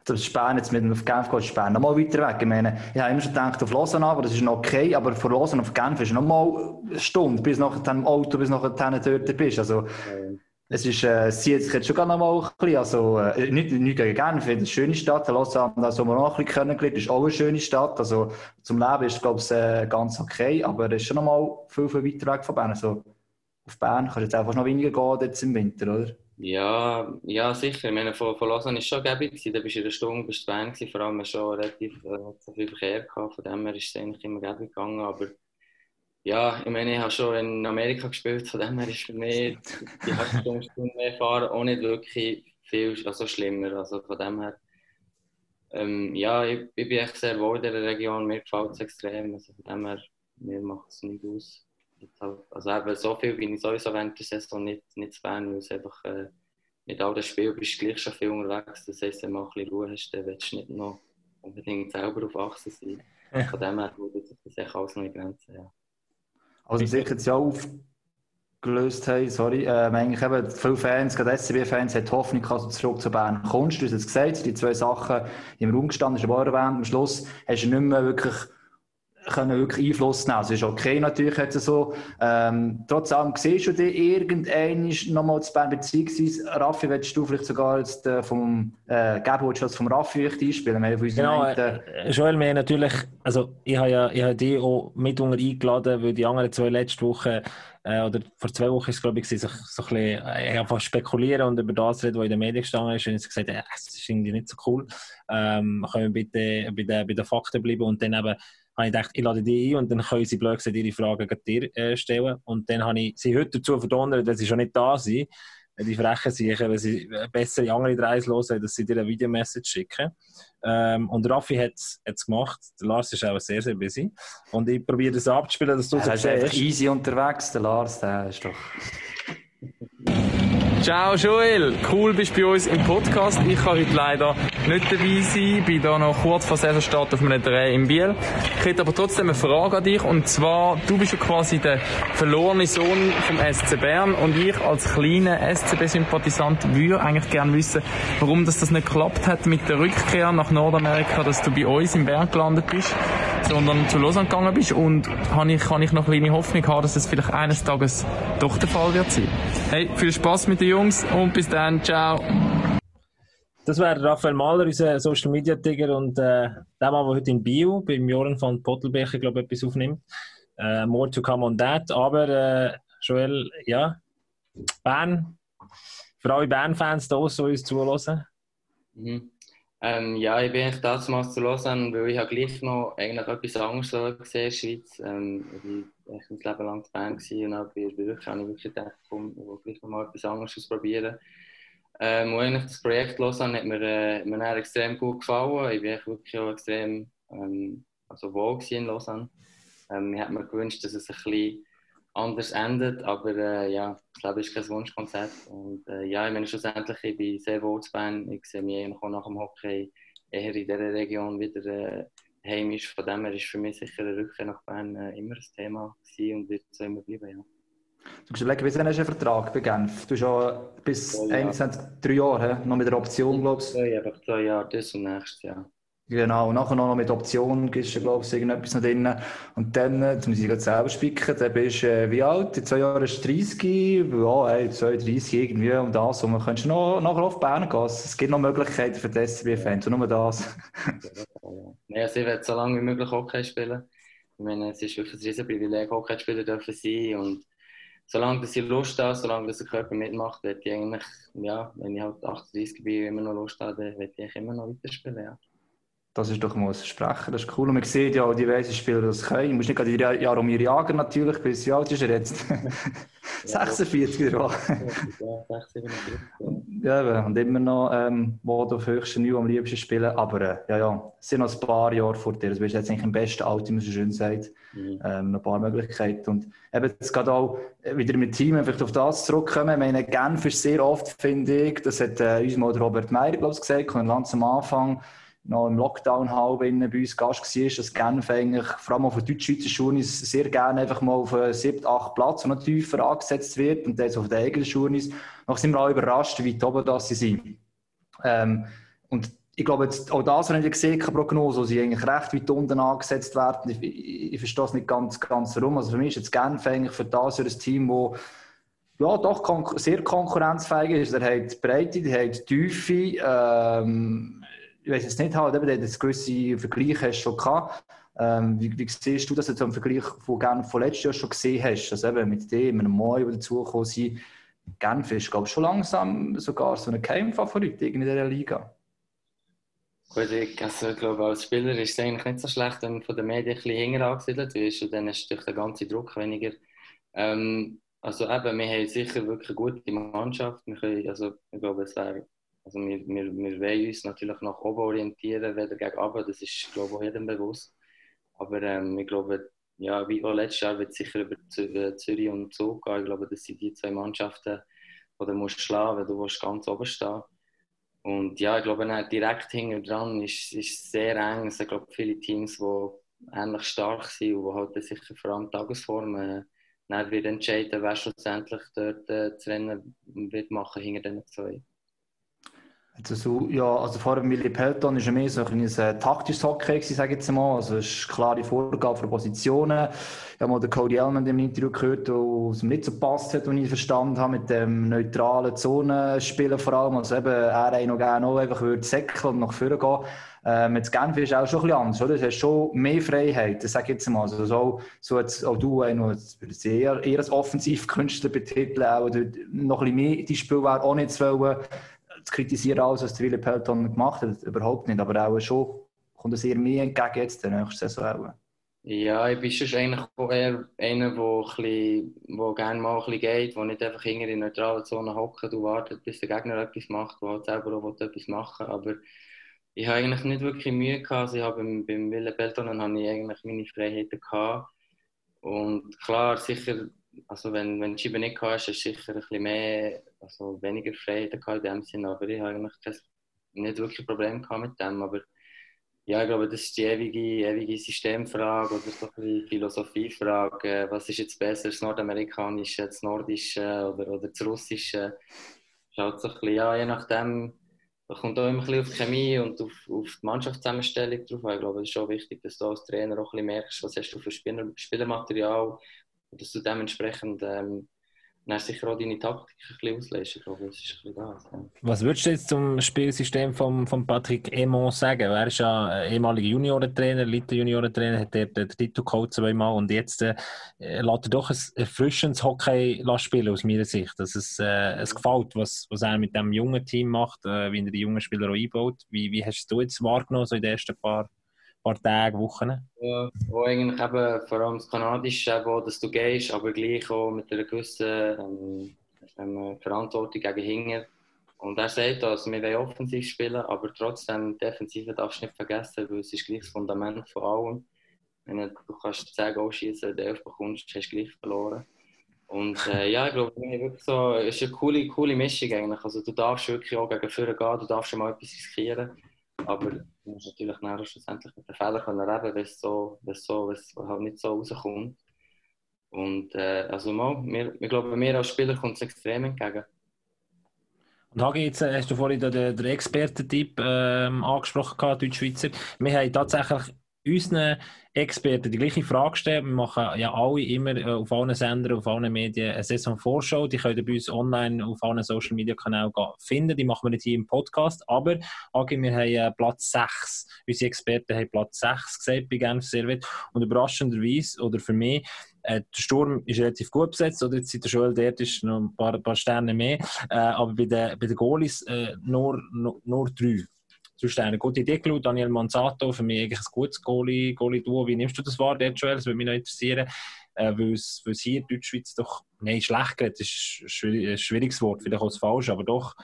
Das ist Bern jetzt mit dem auf Genf geht, ist Bern noch weiter weg. Ich meine, ich habe immer schon gedacht auf Lausanne, aber das ist noch okay, aber von Lausanne auf Genf ist noch mal eine Stunde, bis nachher dem Auto, bis nachher dort bist. Also, Ähm, es ist, äh, zieht sich jetzt schon noch mal ein bisschen, also, äh, nicht, nicht gegen Genf, es eine schöne Stadt, Lausanne, da haben wir noch ein bisschen kennengelernt, ist auch eine schöne Stadt, also, zum Leben ist, glaube ich, äh, ganz okay, aber es ist schon noch mal viel, viel weiter weg von Bern. Also, auf Bern kannst du jetzt einfach noch weniger gehen jetzt im Winter, oder? Ja, ja, sicher. Ich meine, von, von Lausanne war es schon gäbig. Da bist du in einer Stunde bist du gewesen. Vor allem schon relativ äh, viel Verkehr gehabt. Von dem her ist es eigentlich immer gäbig gegangen. Aber ja, ich meine, ich habe schon in Amerika gespielt. Von dem her ist für mich die halbe Stunde, mehr fahren auch nicht wirklich viel also schlimmer. Also von dem her, ähm, ja, ich, ich bin echt sehr wohl in dieser Region. Mir gefällt es extrem. Also von dem her, mir macht es nicht aus. Also eben so viel bin ich sowieso während der Saison nicht, nicht zu Bern, weil es einfach äh, mit all den Spielen bist du gleich schon viel unterwegs. Das heisst, wenn du mal ein bisschen Ruhe hast, dann willst du nicht noch unbedingt selber auf Achsen sein. Von dem her würde sich das echt alles noch in Grenzen. Ja. Also wir sich jetzt ja aufgelöst haben, sorry, ähm, eigentlich eben viele Fans, gerade SCB-Fans, die Hoffnung, dass du zurück zu Bern kommst. Du hast jetzt gesagt, die zwei Sachen im Raum gestanden, ist aber auch erwähnt, am Schluss hast du nicht mehr wirklich können wirklich Einfluss nehmen. Also ist okay natürlich jetzt so. Ähm, trotz allem siehst du dich irgendwann nochmal zu Bern, beziehungsweise Raffi, willst du vielleicht sogar jetzt äh, vom äh, Gabo, willst du das vom Raffi vielleicht einspielen? Wir haben Genau, unseren äh, Joel, wir natürlich, also ich habe ja ich habe dich auch mit eingeladen, weil die anderen zwei letzte Woche äh, oder vor zwei Wochen ist es glaube ich, sich so ein bisschen äh, einfach spekulieren und über das reden, was in den Medien gestanden ist. Und sie gesagt, äh, es ist irgendwie nicht so cool. Ähm, können wir bitte bei den, bei den Fakten bleiben und dann eben habe ich gedacht, ich lade die ein und dann können sie blöd gesagt ihre Fragen dir äh, stellen. Und dann habe ich sie heute dazu verdonnert, weil sie schon nicht da sind, die frechen sich, wenn sie besser in andere Dreis hören, dass sie dir eine Videomessage schicken. Ähm, und Raffi hat es gemacht. Der Lars ist auch sehr, sehr busy. Und ich probiere das abzuspielen, dass du Er es ist einfach siehst. easy unterwegs, der Lars, der ist doch... Ciao Joel, cool bist du bei uns im Podcast. Ich kann heute leider nicht dabei sein, bin da noch kurz vor Saisonstart auf einem Dreh in Biel. Ich hätte aber trotzdem eine Frage an dich und zwar, du bist ja quasi der verlorene Sohn vom SC Bern und ich als kleiner SCB-Sympathisant würde eigentlich gerne wissen, warum das, das nicht geklappt hat mit der Rückkehr nach Nordamerika, dass du bei uns in Bern gelandet bist, sondern zu Lausanne gegangen bist und kann ich, kann ich noch eine kleine Hoffnung haben, dass das vielleicht eines Tages doch der Fall wird sein. Hey, viel Spaß mit den Jungs und bis dann, ciao. Das wäre Raphael Mahler, unser Social Media Tiger und äh, der Mann, der heute in Bio beim Joran van Pottelbecher, glaube ich, etwas aufnimmt. Äh, more to come on that. Aber äh, Joel, ja, Bern, für alle Bern-Fans da, so uns zuhören. Mhm. Ähm, ja, ich bin eigentlich damals zu Lausanne, weil ich gleich noch eigentlich etwas anderes gesehen in der Schweiz. Ähm, ich war ein Leben lang gewesen und auch bei der habe ich wirklich gedacht, komm, ich will gleich noch mal etwas anderes ausprobieren. Ähm, und eigentlich das Projekt Lausanne hat mir, äh, mir extrem gut gefallen. Ich echt wirklich auch extrem ähm, also wohl in Lausanne. Ähm, ich hätte mir gewünscht, dass es ein bisschen anders endet, aber äh, ja, das Leben ist kein Wunschkonzert. Und äh, ja, ich meine schlussendlich, ich bin sehr wohl zu Bern. Ich sehe mich auch nach dem Hockey eher in dieser Region wieder äh, heimisch. Von dem her ist für mich sicher eine Rückkehr nach Bern äh, immer ein Thema gewesen und wird so immer bleiben, ja. Du musst überlegen, bis wann hast du einen Vertrag bei Genf? Du hast ja bis Oh, ja. 21, drei Jahre, noch mit der Option, glaubst du? Zwei, einfach zwei Jahre, das und nächstes Jahr. Genau, und nachher noch mit Option ist, glaube ich, irgendetwas noch drin. Und dann, äh, jetzt muss ich gerade selber spicken, dann bist du äh, wie alt? In zwei Jahren ist 30, ja, hey, 32 irgendwie um das. Und man könntest noch, nachher auf Bern gehen. Es gibt noch Möglichkeiten für die SCB-Fans, und nur das. Nein, also ich werde so lange wie möglich Hockey spielen. Ich meine, es ist wirklich ein riesen Privileg, Hockey spielen dürfen sein. Und solange dass ich Lust habe, solange dass der Körper mitmacht, werde ich eigentlich, ja, wenn ich halt 38 bin, immer noch Lust habe, werde ich immer noch weiterspielen, ja. Das ist doch mal ein Versprechen, das ist cool. Und man sieht ja auch diverse Spieler, die das können. Du musst nicht gerade Ja- Jaromir Jager natürlich, bis wie alt ist er jetzt? 46 oder was? Ja, 6, 47. Ja, eben. und immer noch, ähm, wo du auf höchstem Niveau am liebsten spielen. Aber äh, ja, ja, es sind noch ein paar Jahre vor dir. Du bist jetzt eigentlich im besten Alter, wie man so schön sagt. Mhm. Ähm, noch ein paar Möglichkeiten. Und eben, jetzt geht auch äh, wieder mit Team vielleicht auf das zurückkommen. Ich meine, Genf ist sehr oft, finde ich, das hat äh, uns mal Robert Meyer, glaube ich, gesagt, ganz am Anfang, noch im Lockdown halb bei uns Gast war, dass Genf eigentlich, vor allem auf der deutsch-schweizer Schunis, sehr gerne einfach mal auf einen 7., 8. Platz und noch tiefer angesetzt wird und dann auf den eigenen Schunis. Noch sind wir auch überrascht, wie oben das sie sind. Ähm, und ich glaube, jetzt, auch das habe ich gesehen, keine Prognose, sie eigentlich recht weit unten angesetzt werden. Ich, ich, ich verstehe es nicht ganz, ganz warum. Also für mich ist jetzt Genf eigentlich für das ein Team, das ja, doch konkur sehr konkurrenzfähig ist. Er hat Breite, er hat Tiefe. Ähm, ich weiß jetzt nicht, halt, eben, das gewisse Vergleich hast schon gehabt. Ähm, wie, wie siehst du das jetzt im Vergleich von Genf von letztes Jahr schon gesehen hast? Also eben mit dem, mit einem Moi, der dazugekommen sind. Genf ist, glaube ich, schon langsam sogar so ein Keimfavorit in dieser Liga. Gut, ich, also, glaube, als Spieler ist es eigentlich nicht so schlecht, wenn man von den Medien ein bisschen hinger angesiedelt ist und dann ist durch der ganze Druck weniger. Ähm, also eben, wir haben sicher wirklich eine gute Mannschaft. Wir können, also, ich glaube, es wäre, also wir, wir, wir wollen uns natürlich nach oben orientieren, weder gegen oben, das ist, glaube ich, jedem bewusst. Aber ähm, ich glaube, ja, wie auch letztes Jahr wird es sicher über Zürich und Zug gehen. Ich glaube, das sind die zwei Mannschaften, die du musst schlagen, wenn du ganz oben stehen Und ja, ich glaube, direkt hinten dran ist es sehr eng. Es sind, glaube viele Teams, die ähnlich stark sind und die halt sicher vor allem Tagesform äh, entscheiden, wer schlussendlich dort äh, das Rennen wird machen hinter den zwei. Also, ja, also vor dem Willi Pelton er mehr so ein, ein äh, taktisches Hockey, sage ich jetzt mal. Also, es ist klare Vorgabe für Positionen. Ich habe mal den Cody Elman im Interview gehört, wo es mir nicht so gepasst hat, und ich verstanden habe, mit dem neutralen Zonenspielen vor allem. Also, eben, er noch gerne auch einfach würde säckeln und nach vorne gehen. Äh, mit Genf ist auch schon ein bisschen anders, oder? Du hast schon mehr Freiheit, das sage ich jetzt mal. Also, so, so jetzt auch du, äh, eher, eher als Offensivkünstler betiteln, auch noch ein bisschen mehr die Spielwelt auch nicht zu wollen zu kritisieren, alles, was Wille Pelton gemacht hat, überhaupt nicht. Aber auch schon kommt es eher mehr entgegen jetzt der nächsten Saison. Ja, ich bin schon eigentlich eher einer, der gerne mal ein bisschen geht, der nicht einfach in der neutralen Zone hockt und wartet, bis der Gegner etwas macht, der selber auch etwas machen will. Aber ich habe eigentlich nicht wirklich Mühe gehabt. Also ich habe beim, beim Wille Peltonen habe ich eigentlich meine Freiheiten gehabt. Und klar, sicher also wenn, wenn du Schiebe nicht hast, hast du sicher ein bisschen mehr, also weniger Freiheit in dem Sinne, aber ich habe eigentlich nicht wirklich ein Problem mit dem, aber ja, ich glaube, das ist die ewige, ewige Systemfrage oder so die Philosophiefrage, was ist jetzt besser, das Nordamerikanische, das Nordische oder, oder das Russische, schaut so ein bisschen, ja, je nachdem, da kommt auch immer ein bisschen auf die Chemie und auf, auf die Mannschaftszusammenstellung drauf. Ich glaube, es ist schon wichtig, dass du als Trainer auch ein bisschen merkst, was hast du für Spieler, Spielermaterial, dass du dementsprechend ähm, dann sicher auch deine Taktik ein bisschen auslesen. Ich glaube, das ist ein das. Ja. Was würdest du jetzt zum Spielsystem von, von Patrick Emon sagen? Er ist ja ehemaliger Juniorentrainer, Elite-Juniorentrainer, hat er den Titel geholt zweimal und jetzt äh, lässt er doch ein erfrischendes Hockey spielen, aus meiner Sicht. Dass es, äh, es gefällt, was, was er mit dem jungen Team macht, äh, wie er die jungen Spieler auch einbaut. Wie, wie hast du jetzt wahrgenommen, so in den ersten paar paar Tage, Wochen? Ja, wo eigentlich eben vor allem das Kanadische, eben, dass du gehst, aber gleich auch mit einer gewissen ähm, ähm, Verantwortung gegen Hinger. Und er sagt, also, wir wollen offensiv spielen, aber trotzdem, Defensive darfst du nicht vergessen, weil es ist gleich das Fundament von allem. Wenn du kannst 10 Goals schießen, und 11 bekommst, hast du gleich verloren. Und äh, ja, ich glaube, es ist eine coole, coole Mischung eigentlich. Also du darfst wirklich auch gegen Führer gehen, du darfst schon mal etwas riskieren. Aber du musst natürlich nachher schlussendlich mit den Fehlern können leben, wenn es so, wenn so, wenn es halt nicht so rauskommt. Und äh, also mal, wir, wir glauben, mir als Spieler kommt es extrem entgegen. Und Hagi, jetzt äh, hast du vorhin den, den Experten-Tipp ähm, angesprochen, Deutschschweizer. Wir haben tatsächlich unseren Experten die gleiche Frage stellen. Wir machen ja alle immer äh, auf allen Sendern, auf allen Medien eine Saisonvorschau. Die könnt ihr bei uns online auf allen Social Media Kanälen finden. Die machen wir nicht hier im Podcast. Aber, Agi, wir haben äh, Platz 6. Unsere Experten haben Platz 6 gesagt bei Genf Servet. Und überraschenderweise, oder für mich, äh, der Sturm ist relativ gut besetzt, oder jetzt der Joel dort ist noch ein paar, paar Sterne mehr. Aber bei den, bei den Goalies nur, nur, nur drei. Sonst eine gute Idee geschaut. Daniel Manzato, für mich eigentlich ein gutes Goalie-Duo. Goalie Wie nimmst du das wahr, der Joel? Das würde mich noch interessieren. Äh, weil, es, hier in Deutschschweiz doch, nein, schlecht geht, das ist ein schwieriges Wort, vielleicht auch falsch, aber doch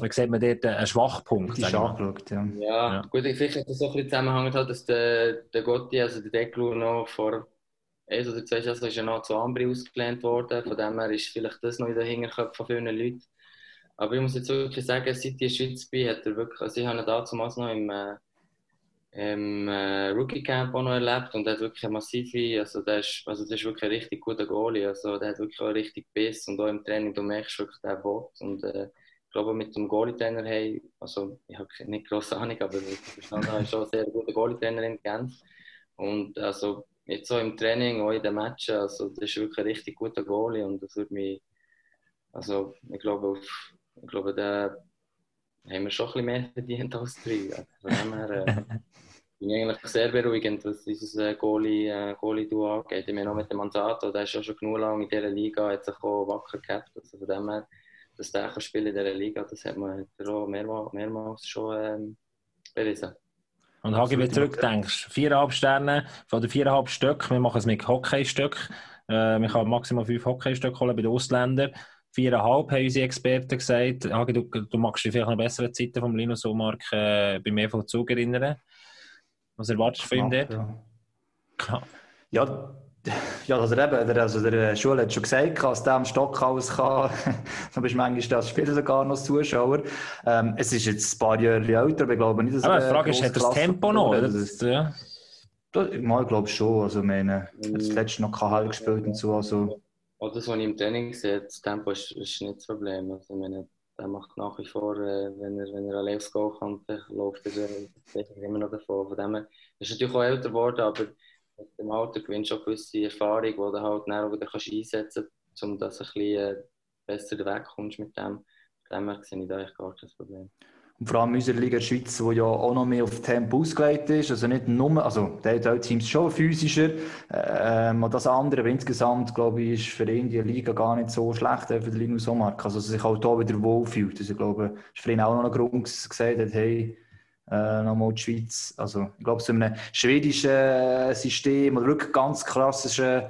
wie sieht man dort einen Schwachpunkt? Die ist angeschaut, ja. Ja, Ja. gut, vielleicht hat das so ein bisschen zusammenhängt, halt, dass der, der Gotti, also der Declu, noch vor eins oder zwei Jahren ist er noch zu Ambri ausgelehnt worden. Von dem her ist vielleicht das noch in den Hinterköpfen von vielen Leuten. Aber ich muss jetzt wirklich sagen, seit ich in der Schweiz bin, hat er wirklich, also ich habe ihn damals noch im, äh, im äh, Rookie Camp auch noch erlebt und er hat wirklich eine massive, also der ist, also der ist wirklich ein richtig guter Goalie, also der hat wirklich auch richtig Biss und auch im Training, du merkst wirklich, der will und äh, ich glaube mit dem Goalie-Trainer, hey, also ich habe nicht grosse Ahnung, aber ich habe, schon ein sehr guter Goalie-Trainer in Genf und also jetzt so im Training, auch in den Matchen, also das ist wirklich ein richtig guter Goalie und das würde mich, also ich glaube, auf, ich glaube, der haben wir schon ein bisschen mehr verdient als drei. Also von dem her äh, bin ich eigentlich sehr beruhigend, was dieses äh, Goalie, äh, Goalie-Duo angeht. Ich meine, auch mit dem Manzato, der ist ja schon genug lang in dieser Liga, hat sich auch wacker gehabt. Also von dem her, dass der kann spielen in dieser Liga, das hat man auch mehrmals, mehrmals schon ähm, bewiesen. Und Hagi, wenn du zurückdenkst, viereinhalb Sterne von den viereinhalb Stück, wir machen es mit Hockeystück, äh, man kann maximal fünf Hockeystück holen bei den Ausländern. Viereinhalb haben unsere Experten gesagt. Hagi, du, du magst dich vielleicht noch bessere Zeiten vom Linus Omark äh, beim EV Zug erinnern. Was erwartest du von ihm dort? Ja. Ja, ja also eben, der, also der Schule hat schon gesagt, als der am Stockhaus kann, dann bist du manchmal als Spieler sogar noch als Zuschauer. Ähm, es ist jetzt ein paar Jahre älter, aber ich glaube nicht, dass Aber er die eine Frage ist, hat er das Tempo noch? Oder? Das, ja. das, mal, ich glaube schon. Also, ich meine, er hat das letzte noch KHL gespielt und so. Also, Auch das, was ich im Training sehe, das Tempo ist, ist nicht das Problem. Also, ich meine, der macht nach wie vor, äh, wenn er, wenn er allein aufs Goal kommt, läuft er äh, immer noch davon. Von dem her, er ist natürlich auch älter geworden, aber mit dem Alter gewinnst du auch gewisse Erfahrung, die du halt dann wieder kannst einsetzen kannst, um dass du ein bisschen äh, besser wegkommst mit dem. Von dem her sehe ich da eigentlich gar kein Problem. Und vor allem in unserer Liga Schweiz, die ja auch noch mehr auf Tempo ausgelegt ist. Also nicht nur, also der hat Teams schon physischer, ähm, und das andere, aber insgesamt, glaube ich, ist für ihn die Liga gar nicht so schlecht, für den Linus Omark. Also, dass er sich auch da wieder wohlfühlt. Also, ich glaube, das ist für ihn auch noch ein Grund, dass er gesagt hat, hey, äh, nochmal die Schweiz. Also, ich glaube, so in einem schwedischen äh, System oder wirklich ganz klassischen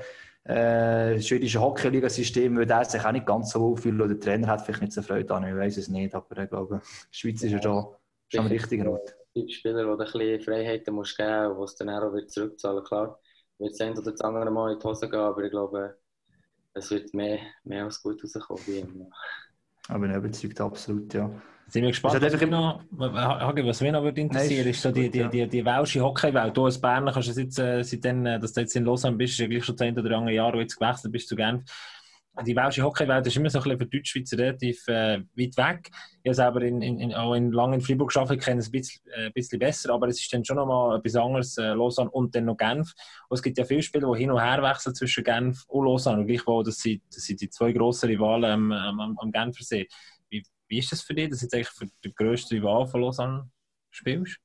äh, schwedischen Hockeyliga-System würde er sich auch nicht ganz so wohlfühlen. Oder der Trainer hat vielleicht nicht so Freude an, ich weiß es nicht, aber ich glaube, die Schweiz ist ja schon, schon am richtigen Ort. Spieler, der ein bisschen Freiheiten muss geben muss, die es dann auch wieder zurückzahlen Klar, wird es ein oder das andere Mal in die Hose gehen, aber ich glaube, es wird mehr, mehr als gut rauskommen. Aber ich bin überzeugt, absolut, ja. Sind wir gespannt, was, mich noch, was mich noch würde interessieren Nein, ist so die, gut, die, die, die welsche Hockeywelt. Du als Berner kannst du jetzt, äh, seitdem, äh, dass du jetzt in Lausanne bist, ist ja gleich schon zehn oder andere Jahre, wo du jetzt gewechselt bist zu Genf. Die welsche Hockeywelt ist immer so ein bisschen für Deutschschweizer relativ äh, weit weg. Ich habe selber in, in, in, auch in lange in Freiburg gearbeitet, kenne es ein bisschen, äh, bisschen besser, aber es ist dann schon nochmal etwas anderes, äh, Lausanne und dann noch Genf. Und es gibt ja viele Spieler, die hin und her wechseln zwischen Genf und Lausanne. Und gleichwohl, das sind, das sind die zwei grossen Rivalen am, am, am- am Genfersee. Wie, ist das für dich, dass du jetzt eigentlich für den grössten Rival von Lausanne spielst?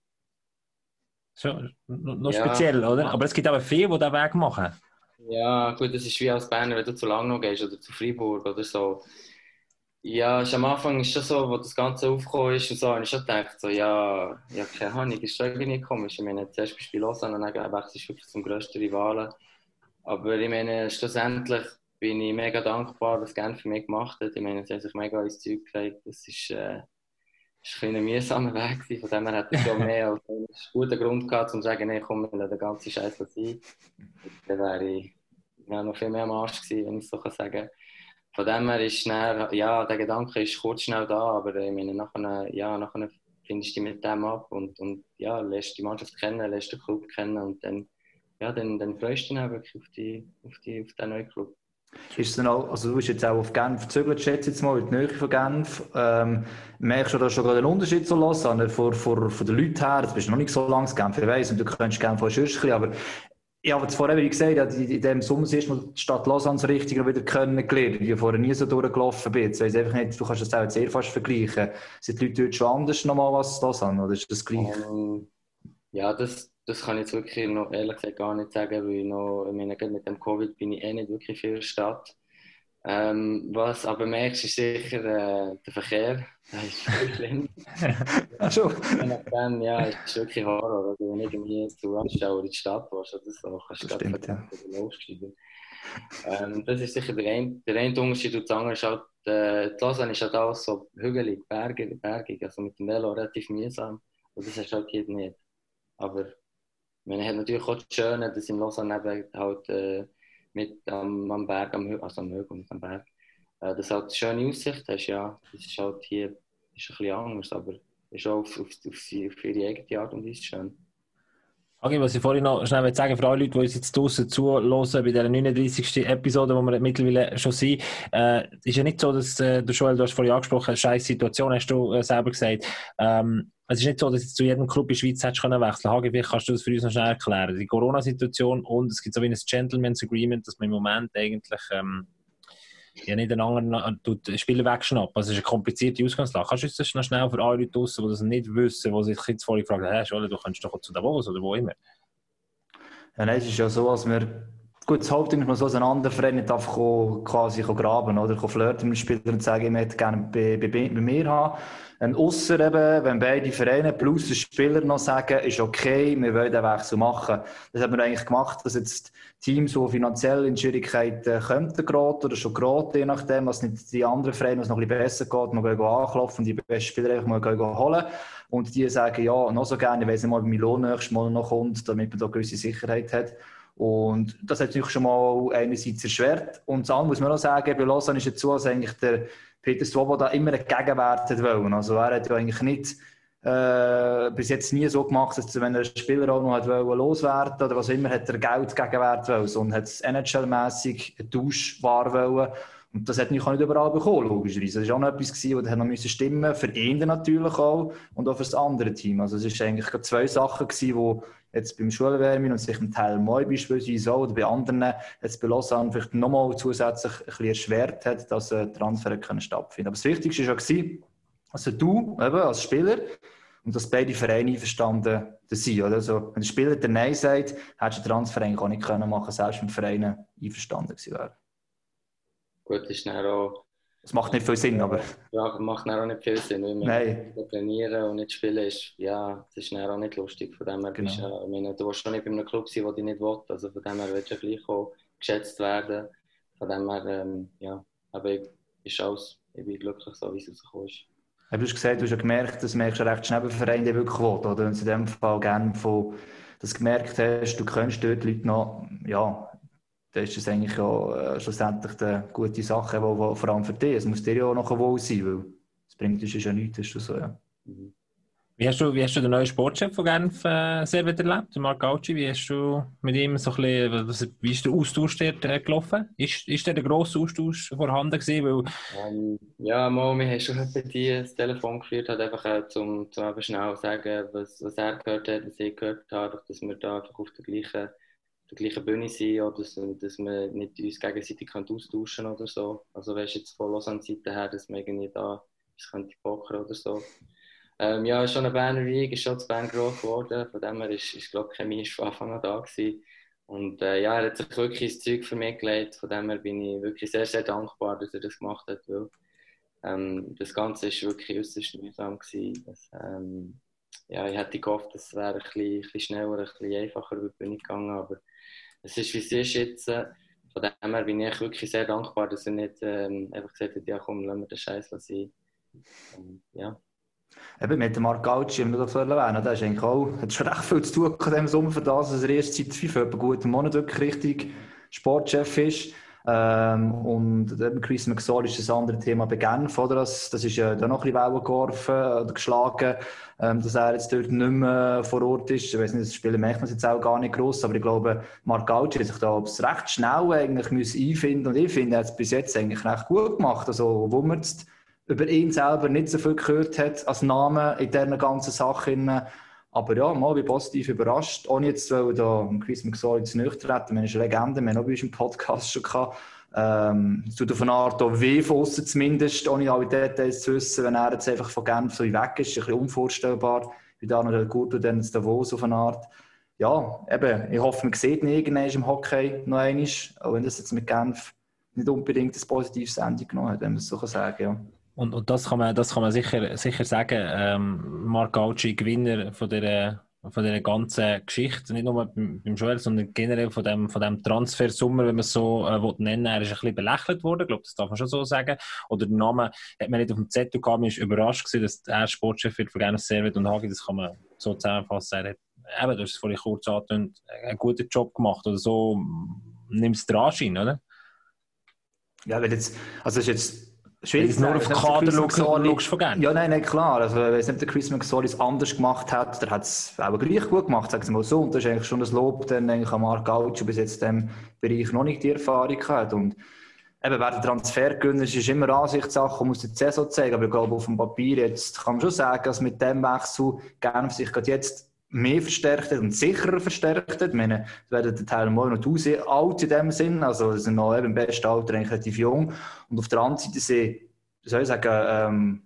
Schon, noch noch Ja. speziell, oder? Aber es gibt aber viele, die diesen Weg machen. Ja, gut, das ist wie als Berner, wenn du zu Langnau gehst oder zu Freiburg oder so. Ja, ist am Anfang ist schon so, wo das Ganze aufgekommen ist und so, habe ich schon gedacht, so, ja, ja, keine Ahnung, ist schon irgendwie komisch. Ich meine, zuerst bist du bei Lausanne und dann wechselst du wirklich zum grössten Rivalen. Aber ich meine, schlussendlich bin ich mega dankbar, was Genf für mich gemacht hat. Ich meine, sie haben sich mega ins Zeug gelegt. Das ist, äh, ist ein, mühsamer Weg gewesen. Von dem her hat er schon mehr als einen guten Grund gehabt, um zu sagen, nee, komm, wir lassen den ganzen Scheiß sein. Dann wäre ich ja, noch viel mehr am Arsch gewesen, wenn ich es so kann sagen Von dem her ist schnell, ja, der Gedanke ist kurz schnell da, aber ich meine, nachher, ja, nachher findest du dich mit dem ab und, und ja, lässt die Mannschaft kennen, lässt den Club kennen und dann, ja, dann, dann freust du dich auch wirklich auf, die, auf, die, auf den neuen Club. Ist dann auch, also du bist jetzt auch auf Genf gezögert, schätze jetzt mal, in die Nähe von Genf. Ähm, merkst du da schon gerade einen Unterschied zu Lausanne von, von, von den Leuten her? Jetzt bist du noch nicht so lange in Genf, ich weiss, und du kennst Genf auch schon ein aber habe jetzt vorher, wie gesagt, ja, in dem Sommer ist mal die Stadt Lausanne so richtig wieder kennengelernt, weil ich vorher nie so durchgelaufen bin. Jetzt weiss einfach nicht, du kannst das auch jetzt sehr fast vergleichen. Sind die Leute dort schon anders nochmal als Lausanne, oder ist das gleich? Ähm, ja, das, das kann ich jetzt wirklich noch ehrlich gesagt gar nicht sagen, weil ich noch, ich meine, mit dem Covid bin ich eh nicht wirklich viel in der Stadt. Ähm, was aber merkst, ist sicher äh, der Verkehr. Das ist schlimm. Ach. Je nachdem, ja, ist wirklich Horror. Also, wenn du irgendwie zu Randstau in die Stadt warst oder so, kannst du Das stimmt, ja. ähm, Das ist sicher der eine, der eine Unterschied. Und das andere ist halt, äh, die Lausanne ist halt alles so hügelig, bergig, bergig, also mit dem Velo relativ mühsam. Und das hast du halt hier nicht. Aber man hat natürlich auch das Schöne, dass in Lausanne eben halt äh, mit am, am Berg, am, also am Hügel, nicht am Berg, äh, dass halt eine schöne Aussicht hast, ja. Das ist halt hier ist ein bisschen anders, aber ist auch auf, auf, auf, ihre eigene Art und Weise schön. Okay, was ich vorhin noch schnell sagen für alle Leute, die uns jetzt draußen zuhören, bei dieser 39. Episode, wo wir mittlerweile schon sind, äh, ist ja nicht so, dass äh, du Joel, du hast vorhin angesprochen, eine scheiß Situation, hast du äh, selber gesagt. Ähm, es ist nicht so, dass du zu jedem Club in der Schweiz hättest können wechseln. Hagi, vielleicht kannst du das für uns noch schnell erklären. Die Corona-Situation und es gibt so wie ein Gentleman's Agreement, dass man im Moment eigentlich ähm, ja nicht den anderen äh, Spieler wegschnappen. Also es ist eine komplizierte Ausgangslage. Kannst du das noch schnell für alle Leute draussen, die das nicht wissen, die sich jetzt vorhin gefragt haben, hey, du kannst doch zu Davos oder wo immer. Ja, nein, es ist ja so, dass wir gut, das Hauptding ist, man so Verein nicht einfach quasi graben oder flirten mit dem Spieler und sagen, ich möchte gerne bei, bei, bei mir haben. Und ausser eben, wenn beide Vereine plus der Spieler noch sagen, ist okay, wir wollen den Wechsel machen. Das haben wir eigentlich gemacht, dass jetzt Teams, die finanziell in Schwierigkeiten könnten geraten oder schon geraten, je nachdem, was nicht die anderen Vereine, was noch ein bisschen besser geht, gehen anklopfen und die besten Spieler einfach mal holen. Und die sagen, ja, noch so gerne, ich weiss nicht mal, wie mein Lohn nächstes Mal noch kommt, damit man da gewisse Sicherheit hat. Und das hat natürlich schon mal einerseits erschwert. Und das andere muss man auch sagen, bei Lausanne ist jetzt so, dass eigentlich der Peter Swoboda immer einen Gegenwert hat wollen. Also er hat ja eigentlich nicht äh, bis jetzt nie so gemacht, dass wenn ein Spieler auch noch hat wollen loswerden oder was immer, hat er Geld Gegenwert wollen, sondern hat es NHL-mässig einen Tauschware wollen. Und das hat nicht nicht überall bekommen, logischerweise. Das war auch noch etwas, gewesen, hat noch stimmen für ihn natürlich auch und auch für das andere Team. Also es waren eigentlich zwei Sachen, die jetzt beim Schulwärmen und sich im Teil Moi beispielsweise auch, oder bei anderen jetzt bei Lausanne vielleicht nochmal zusätzlich ein bisschen erschwert hat, dass ein Transfer können stattfinden Aber das Wichtigste war ja, also du eben als Spieler und dass beide Vereine einverstanden sind. Oder? Also, wenn der Spieler der Nein sagt, hättest du den Transfer eigentlich auch nicht können machen selbst wenn die Vereine einverstanden gewesen wären. Gut, ist dann auch, Das macht nicht viel Sinn, aber ja, macht auch nicht viel Sinn, weil man Nein. trainieren und nicht spielen ist, ja, das ist auch nicht lustig. Von dem her bist Genau. ja, ich meine, du willst schon nicht bei einem Club sein, der dich nicht will. Also von dem her willst du gleich auch geschätzt werden. Von dem her, ähm, ja, aber ich, ist alles, ich bin glücklich, so wie es rausgekommen ist. du hast gesagt, du hast ja gemerkt, das merkst du recht schnell bei Vereinen, die wirklich will. Oder du in dem Fall gerne von das gemerkt hast, du kennst dort Leute noch, ja, dann ist das eigentlich ja äh, schlussendlich eine gute Sache, wo, wo, vor allem für dich. Es muss dir ja auch noch wohl sein, weil es bringt uns ja nichts, ist das so, ja. Mhm. Wie hast du, wie hast du den neuen Sportchef von Genf äh, sehr wieder erlebt, den Marc Gauci? Wie hast du mit ihm so ein bisschen, was, wie ist der Austausch dort äh, gelaufen? Ist, ist der, der grosse Austausch vorhanden gewesen? Weil, Ähm, ja, mal, wir haben schon etwa die das Telefon geführt, hat einfach äh, zum, zum eben schnell sagen, was, was er gehört hat, was ich gehört habe, dass wir da einfach auf der gleichen, der gleichen Bühne sind oder dass, dass wir nicht uns gegenseitig austauschen oder so. Also weißt jetzt von Lausanne-Seite her, dass wir irgendwie da etwas könnte pokern oder so. Ähm, ja, ist schon eine Berner Wieg, ist schon zu Bern groß geworden, von dem her ist, ist glaube ich, Chemie von Anfang an da gewesen. Und äh, ja, er hat sich wirklich ins Zeug für mich gelegt. Von dem her bin ich wirklich sehr, sehr dankbar, dass er das gemacht hat. Weil, ähm, das Ganze war wirklich äußerst mühsam. Das, ähm, ja, ich hätte gehofft, es wäre ein bisschen, ein bisschen schneller, ein bisschen einfacher über die Bühne gegangen. Aber es ist, wie jetzt. Äh, von dem her bin ich wirklich sehr dankbar, dass er nicht ähm, einfach gesagt hat, ja komm, lassen wir den Scheiß sein. Ähm, ja. Eben mit dem Marc Gauci, wenn wir das erwähnen, der ist eigentlich auch, hat schon recht viel zu tun in diesem Sommer für das, dass er erst seit FIFA etwa guten Monat wirklich richtig Sportchef ist. Ähm, und Chris McSorley ist das andere Thema bei Genf, oder? Das, das ist ja da noch ein bisschen Wellen geworfen oder geschlagen, ähm, dass er jetzt dort nicht mehr vor Ort ist. Ich weiß nicht, das Spiel merkt jetzt auch gar nicht gross, aber ich glaube, Marc Gauci hat sich da recht schnell eigentlich einfinden und ich finde, er hat es bis jetzt eigentlich recht gut gemacht. Also, wo man jetzt über ihn selber nicht so viel gehört hat als Name in dieser ganzen Sache. Aber ja, mal bin positiv überrascht. Ohne jetzt, weil da Chris McSorley zu nüchtern treten. Wir haben eine Legende, wir haben auch bei uns im Podcast schon gehabt. Ähm, es tut auf eine Art weh von außen zumindest, ohne alle Details zu wissen, wenn er jetzt einfach von Genf so weg ist. Ist ein bisschen unvorstellbar, wie da noch der Gurtu dann in Davos auf eine Art. Ja, eben, ich hoffe, man sieht ihn irgendwann im Hockey noch einmal, auch wenn das jetzt mit Genf nicht unbedingt ein positives Ende genommen hat, wenn man es so sagen kann. Ja. Und, und das kann man, das kann man sicher, sicher sagen. Ähm, Marc Gauci, Gewinner von der von dieser ganzen Geschichte, nicht nur beim beim Joel, sondern generell von dem, von dem Transfersummer, wenn man es so äh, will nennen er ist ein bisschen belächelt worden, ich glaube, das darf man schon so sagen. Oder der Name hat man nicht auf dem Zettel gehabt, man ist überrascht gewesen, dass er Sportchef wird von Genus Servet und Hagi, das kann man so zusammenfassen, er hat, eben, du hast es vorhin kurz angetönt, einen guten Job gemacht oder so, nimmst du den Anschein, oder? Ja, wenn jetzt, also es ist jetzt Wenn schwierig du nur auf den Kader wenn der Chris schaust, von gerne. Ja, nein, nein, klar. Also, wenn es nicht der Chris McSorley anders gemacht hat, der hat es aber gleich gut gemacht, sagen wir mal so. Und das ist eigentlich schon das Lob dann eigentlich an Marc Gaucho bis jetzt in diesem Bereich noch nicht die Erfahrung hat. Und eben, wer der Transfergewinner ist, ist immer Ansichtssache und muss die Saison zeigen. Aber ich glaube, auf dem Papier jetzt kann man schon sagen, dass mit dem Wechsel gerne sich gerade jetzt mehr verstärkt hat und sicherer verstärkt hat. Ich werden der Teil mal noch alt in dem Sinn, also sind noch eben im besten Alter relativ jung. Und auf der anderen Seite sind, soll ich sagen, ähm,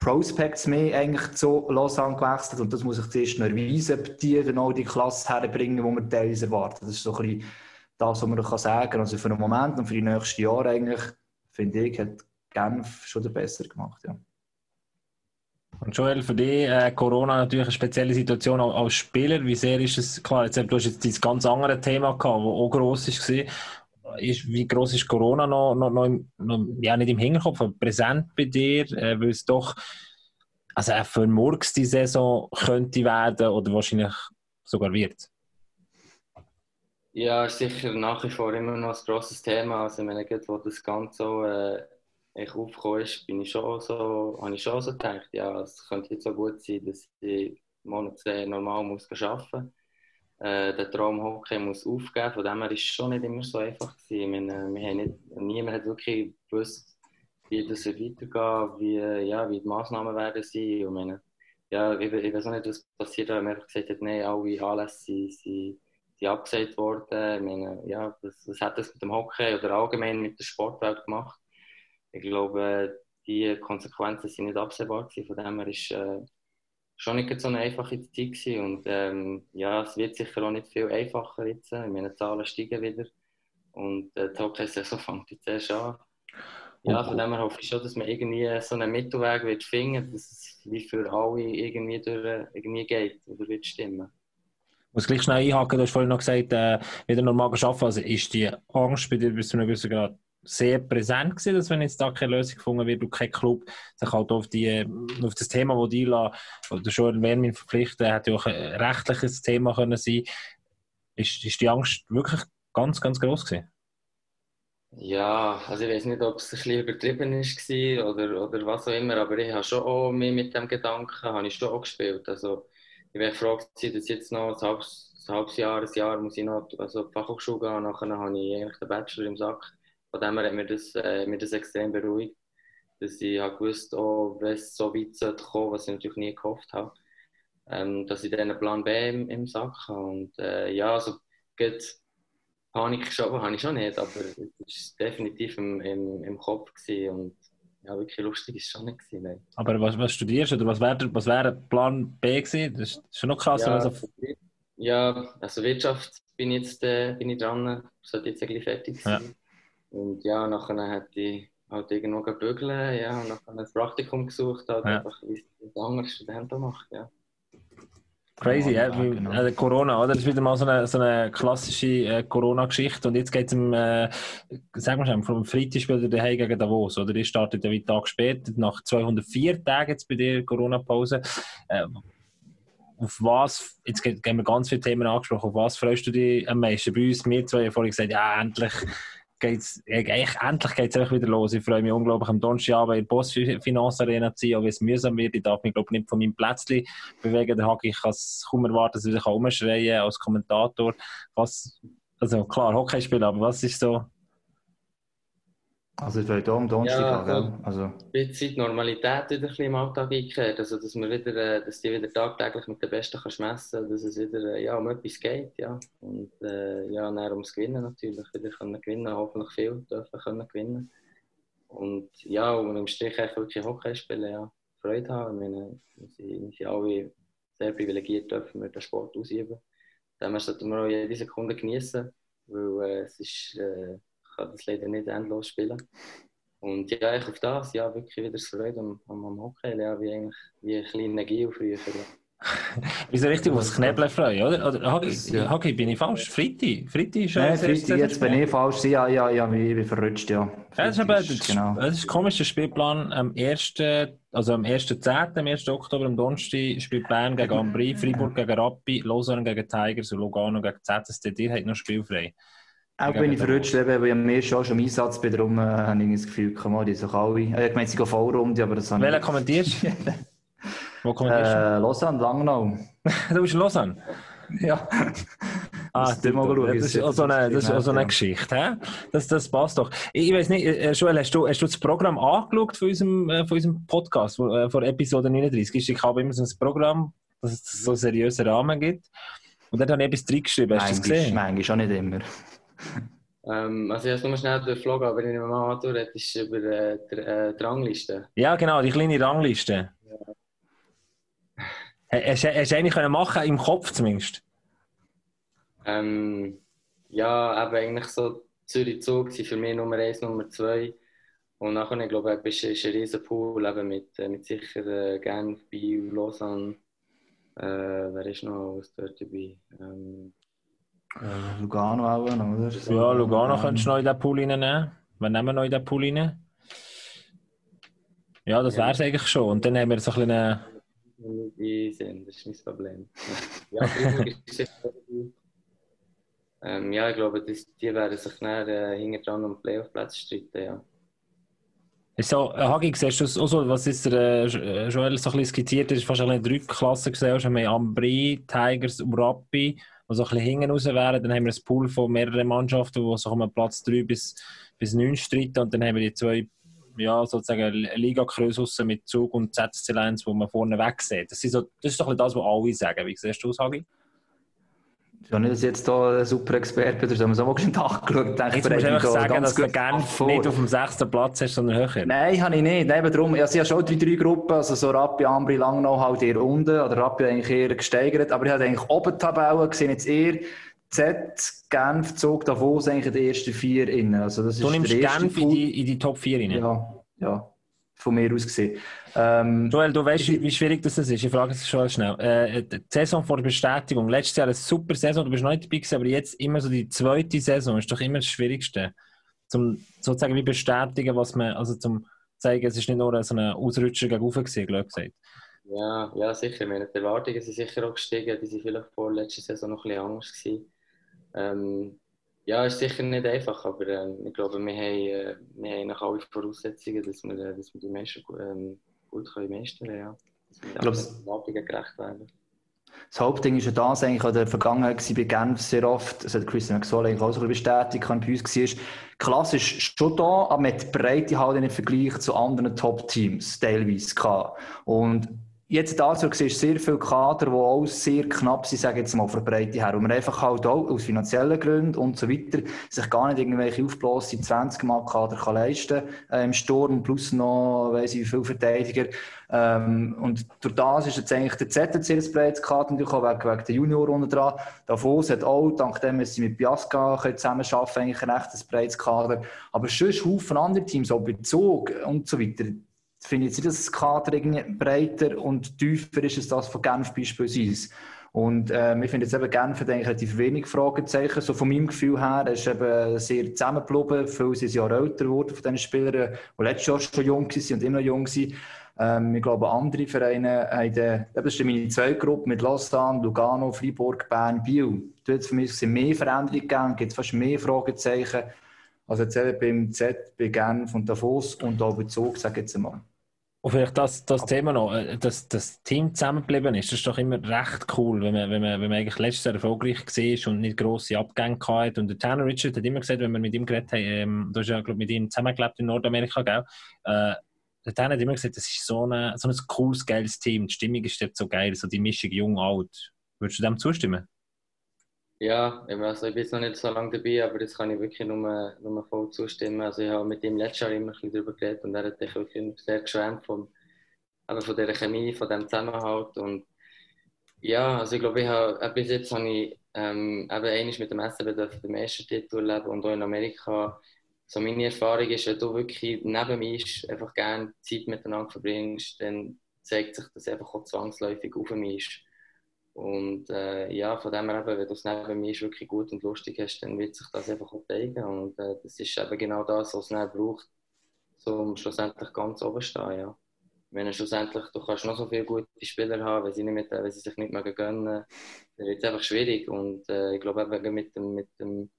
Prospects mehr eigentlich zu Lausanne gewechselt und das muss ich zuerst noch erweisen, ob die dann auch die Klasse herbringen, die wir teilweise erwarten. Das ist so ein bisschen das, was man kann sagen kann. Also für den Moment und für die nächsten Jahre eigentlich, finde ich, hat Genf schon besser gemacht. Ja. Und Joel, für dich äh, Corona natürlich eine spezielle Situation als Spieler. Wie sehr ist es, klar, jetzt, du hast jetzt dieses ganz andere Thema gehabt, das auch gross war. Ist, wie gross ist Corona noch, noch, noch, im, noch, ja nicht im Hinterkopf, aber präsent bei dir, äh, weil es doch also auch für Murks die Saison könnte werden oder wahrscheinlich sogar wird. Ja, ist sicher nach wie vor immer noch ein grosses Thema. Also, ich meine, das Ganze so äh, echt aufgekommen ist, bin ich schon so, habe ich schon so gedacht, ja, es könnte jetzt so gut sein, dass ich Monat normal muss arbeiten äh, der Traum Hockey muss aufgeben. Von dem her ist es schon nicht immer so einfach gewesen. Ich meine, wir haben nicht, niemand hat wirklich gewusst, wie das wird weitergehen, wie, ja, wie die Massnahmen werden sein. Und meine, ja, ich, ich weiß auch nicht, was passiert, weil man einfach gesagt hat, nein, alle Anlässe sind, sind, sind abgesagt worden. Ich meine, ja, was, was hat das mit dem Hockey oder allgemein mit der Sportwelt gemacht? Ich glaube, die Konsequenzen sind nicht absehbar gewesen. Von dem her ist äh, schon nicht so eine einfache Zeit gewesen. Und ähm, ja, es wird sicher auch nicht viel einfacher jetzt. Meine, Zahlen steigen wieder. Und äh, die Hockey-Saison fängt jetzt erst an. Ja, von dem her hoffe ich schon, dass man irgendwie so einen Mittelweg wird finden, dass es wie für alle irgendwie, durch, irgendwie geht oder wird stimmen. Ich muss gleich schnell einhaken, du hast vorhin noch gesagt, äh, wieder normal arbeiten. Also ist die Angst bei dir bis zu einem gewissen Grad sehr präsent gewesen, dass wenn jetzt da keine Lösung gefunden wird und kein Club sich halt auf, die, auf das Thema, das die oder schon Wärmin verpflichtet, hätte ja auch ein rechtliches Thema können sein. Ist, ist die Angst wirklich ganz, ganz groß gewesen? Ja, also ich weiß nicht, ob es ein bisschen übertrieben ist oder, oder was auch immer, aber ich habe schon auch mich mit dem Gedanken habe ich schon auch gespielt. Also ich wäre froh gewesen, dass jetzt noch ein halbes, ein halbes Jahr, ein Jahr muss ich noch also die Fachhochschule gehen, nachher habe ich eigentlich den Bachelor im Sack. Von dem her hat mir das, äh, mir das extrem beruhigt, dass ich habe gewusst, oh, wenn es so weit sollte kommen, was ich natürlich nie gehofft habe, ähm, dass ich dann einen Plan B im, im Sack habe. Und äh, ja, also geht Panik schon, habe ich schon nicht, aber es war definitiv im, im, im Kopf gewesen und ja, wirklich lustig ist es schon nicht gewesen. Nein. Aber was, was studierst du oder was wäre was wär Plan B gewesen? Das ist schon noch krass. Ja, Also, ja, also Wirtschaft bin ich jetzt äh, bin ich dran, sollte jetzt eigentlich fertig sein. Und ja, nachher hätte ich halt irgendwo gebügeln, ja, und nachher ein Praktikum gesucht, halt Ja. einfach wie es ein anderer Student auch macht, ja. Crazy, ja, Ja, genau. äh, Corona, oder? Das ist wieder mal so eine, so eine klassische äh, Corona-Geschichte. Und jetzt geht es um, äh, sagen wir schon, vom Freitag spielt daheim gegen Davos, oder? Ihr startet ja wie Tag später, nach 204 Tagen jetzt bei dir Corona-Pause. Äh, auf was, jetzt ge- haben wir ganz viele Themen angesprochen, auf was freust du dich am meisten? Bei uns, wir zwei haben vorhin gesagt, ja, endlich geht's, äh, eigentlich, endlich geht es wieder los. Ich freue mich unglaublich am Donnerstagabend in der Postfinance Arena zu sein, auch wenn es mühsam wird. Ich darf mich, glaube ich, nicht von meinem Plätzchen bewegen. Der Hagi, ich kann es kaum erwarten, dass ich rumschreien kann als Kommentator. Was, also klar, Hockey spielen, aber was ist so? Also, es wird auch am Donnerstag Ja, gehen, gell? Also, Ein bisschen Normalität wieder ein bisschen im Alltag eingekehrt, also dass man wieder, äh, dass die wieder tagtäglich mit den Besten kannst messen, dass es wieder äh, ja, um etwas geht, ja. Und äh, ja, dann ums Gewinnen natürlich, wieder können gewinnen, hoffentlich viel dürfen können gewinnen. Und ja, und im Strich einfach wirklich Hockey spielen, ja, Freude haben. Ich meine, wir sind, wir sind alle sehr privilegiert, dürfen wir den Sport ausüben. Daher sollten wir auch jede Sekunde genießen, weil äh, es ist, äh, kann das leider nicht endlos spielen. Und ja, ich auf das, ja, wirklich wieder das Freude am, am, am Hockey, ja, wie eigentlich wie ein kleiner Gio früher. Ja. Wieso richtig aufs Knebeln freuen, oder? Oder Das, ja. Hagi, bin ich falsch? Fritti? Fritti ist Nein, Freitag, jetzt bin ich falsch. Ja, ja, ja, ich bin verrutscht, ja. Das ist, eben, das, genau. das ist ein komischer Spielplan. Am 1. Also am 1.10., am 1. Oktober, am Donnerstag, spielt Bern gegen Ambri, Freiburg gegen Rappi, Lausanne gegen Tigers und Lugano gegen ZSD. Ihr habt noch spielfrei. Auch bin ich verrutscht, eben, weil ich am ersten Jahr schon im Einsatz bin, darum äh, habe ich das Gefühl, komm die sind alle. Äh, Ich meine, sie gehen Vollrunde, aber das habe Welcher ich... kommentierst du? Wo kommentierst Äh, Lausanne, Langnau. du? Du bist in Lausanne. Ja. Ah, du schauen, das ist das auch so eine, das ist auch so eine. Geschichte. Hä? Das, das passt doch. Ich, ich weiß nicht, äh, Joel, hast du, hast du das Programm angeschaut von unserem, äh, von unserem Podcast, äh, von Episode 39? Ich habe immer so ein Programm, dass es so einen seriösen Rahmen gibt. Und dann habe ich etwas reingeschrieben. Hast du das gesehen? manchmal, auch nicht immer. Ähm, also ich habe nur schnell durchflogen, aber ich mir mal anschaue, das ist über äh, die, äh, die Rangliste. Ja, genau, die kleine Rangliste. Hast, hast, du eigentlich können machen im Kopf zumindest? Ähm, ja, eben eigentlich so Zürich Zug sind für mich Nummer 1, Nummer 2. Und nachher, ich glaube ist, ist ein riesen Pool eben mit, äh, mit sicher äh, Genf, Biel, Lausanne. Äh, wer ist noch alles dort dabei? Ähm, Äh, Lugano auch noch, oder? Ja, Lugano Ähm, könntest du noch in den Pool reinnehmen. Wir nehmen noch in den Pool rein. Ja, das wäre es eigentlich schon. Und dann haben wir so ein bisschen... das ist mein Problem. ja, ähm, Ja, ich glaube, das, die werden sich dann äh, hinten dran um den Playoff-Platz streiten, ja. Ist so, äh, Hagi, siehst du das auch so, was ist der äh, Joel so ein bisschen skizziert ist, fast eine drei Klassen gesehen, wir haben Ambri, Tigers und Rappi, die so ein bisschen hinten raus wären, dann haben wir ein Pool von mehreren Mannschaften, die so um Platz 3 bis, bis 9 streiten und dann haben wir die zwei, ja, sozusagen Liga-Krösus mit Zug und ZSC Lions, die man vorne weg sieht. Das ist, so, das ist doch bisschen das, was alle sagen. Wie siehst du das, Hagi? Ja, nicht, dass ich jetzt hier ein super Experte bin, sondern so mal geschwind angeschaut. Denke, Jetzt musst du einfach sagen, dass du gerne nicht auf dem sechsten Platz hast, sondern höher. Nein, habe ich nicht. Nein, eben darum, also ich habe schon die drei Gruppen, also so Rappi, Ambri, Langnau halt eher unten, oder Rappi eigentlich eher gesteigert, aber ich habe eigentlich oben die Tabelle gesehen, jetzt eher Z, Genf, Zug, Davos eigentlich den ersten vier innen. Also das Du ist nimmst Genf in die, in die Top 4 rein. Ja, ja, von mir aus gesehen. Ähm, Joel, du weißt, wie wie schwierig das ist. Ich frage es schon schnell. Äh, die Saison vor der Bestätigung. Letztes Jahr eine super Saison, du bist noch nicht dabei gewesen, aber jetzt immer so die zweite Saison ist doch immer das Schwierigste. Zum sozusagen wie bestätigen, was man, also zum zeigen, es ist nicht nur so ein Ausrutscher gegen oben gewesen, glaube ich gesagt. Ja, ja, sicher. Ich meine, die Erwartungen sind sicher auch gestiegen. Die waren vielleicht vor letzter Saison noch ein bisschen anders. Gewesen. Ähm, ja, ist sicher nicht einfach, aber ähm, ich glaube, wir haben, äh, wir haben noch alle Voraussetzungen, dass wir, äh, dass wir die gu- ähm, können meistern. Ja. Dass wir glaub, den Erwartungen gerecht werden. Das Hauptding ist ja das eigentlich in der Vergangenheit gewesen, bei Genf sehr oft, das hat Christian McSall eigentlich auch bestätigt, wenn bei uns war, klassisch schon da, aber mit Breite halt im Vergleich zu anderen Top-Teams teilweise gehabt. Und jetzt dazu siehst sehr viele Kader, die auch sehr knapp sind, sage jetzt mal, von Breite her. Und man einfach halt auch aus finanziellen Gründen und so weiter sich gar nicht irgendwelche aufblasen 20 Mal Kader kann leisten äh, im Sturm, plus noch, weiss ich, wie viele Verteidiger. Ähm, und durch das ist jetzt eigentlich der ZC ein breites Kader, natürlich auch wegen, wegen der Junior unten dran. Davos hat auch, dank dem, dass sie mit können zusammenarbeiten eigentlich ein echtes breites Kader. Aber sonst Haufen andere Teams, auch bei Zug und so weiter, finde ich jetzt das Kader breiter und tiefer ist als das von Genf beispielsweise. Und äh, ich finde jetzt eben Genf hat relativ wenig Fragezeichen. So von meinem Gefühl her er ist eben sehr zusammengeblieben. Viele sind Jahre älter geworden von diesen Spielern, die letztes Jahr schon jung waren und immer noch jung sind. Ähm, ich glaube, andere Vereine haben, den, das ist meine zweite Gruppe mit Lausanne, Lugano, Freiburg, Bern, Biel. Es für mich mehr Veränderungen gegeben, gibt fast mehr Fragezeichen. Also jetzt eben beim Z, bei Genf und Davos und auch Zug, sage ich jetzt einmal. Und vielleicht das, das Thema noch, äh, dass das Team zusammengeblieben ist, das ist doch immer recht cool, wenn man, wenn man, wenn man eigentlich letztes Jahr erfolgreich war und nicht grosse Abgänge hatte. Und der Tanner Richard hat immer gesagt, wenn wir mit ihm geredet haben, ähm, du hast ja, glaube mit ihm zusammengelebt in Nordamerika, gell? Äh, der Tanner hat immer gesagt, das ist so, eine, so ein cooles, geiles Team. Die Stimmung ist dort so geil, so die Mischung jung-alt. Würdest du dem zustimmen? Ja, also ich bin jetzt noch nicht so lange dabei, aber das kann ich wirklich nur, nur voll zustimmen. Also ich habe mit ihm letztes Jahr immer ein darüber geredet und er hat sich wirklich sehr geschwärmt von, eben von dieser Chemie, von dem Zusammenhalt und ja, also ich glaube, ich habe, äh, bis jetzt habe ich ähm, eben einmal mit dem SCB den Meistertitel erleben und auch in Amerika. So meine Erfahrung ist, wenn du wirklich neben mir einfach gerne Zeit miteinander verbringst, dann zeigt sich das einfach auch zwangsläufig auf mich ist. Und äh, ja, von dem her eben, wenn du es neben mir wirklich gut und lustig hast, dann wird sich das einfach auch zeigen. Und äh, das ist eben genau das, was es dann braucht, um schlussendlich ganz oben zu stehen. Ja. Wenn schlussendlich, du kannst noch so viele gute Spieler haben, wenn sie, nicht mit, wenn sie sich nicht mehr gönnen, dann wird es einfach schwierig. Und äh, ich glaube eben mit dem, mit dem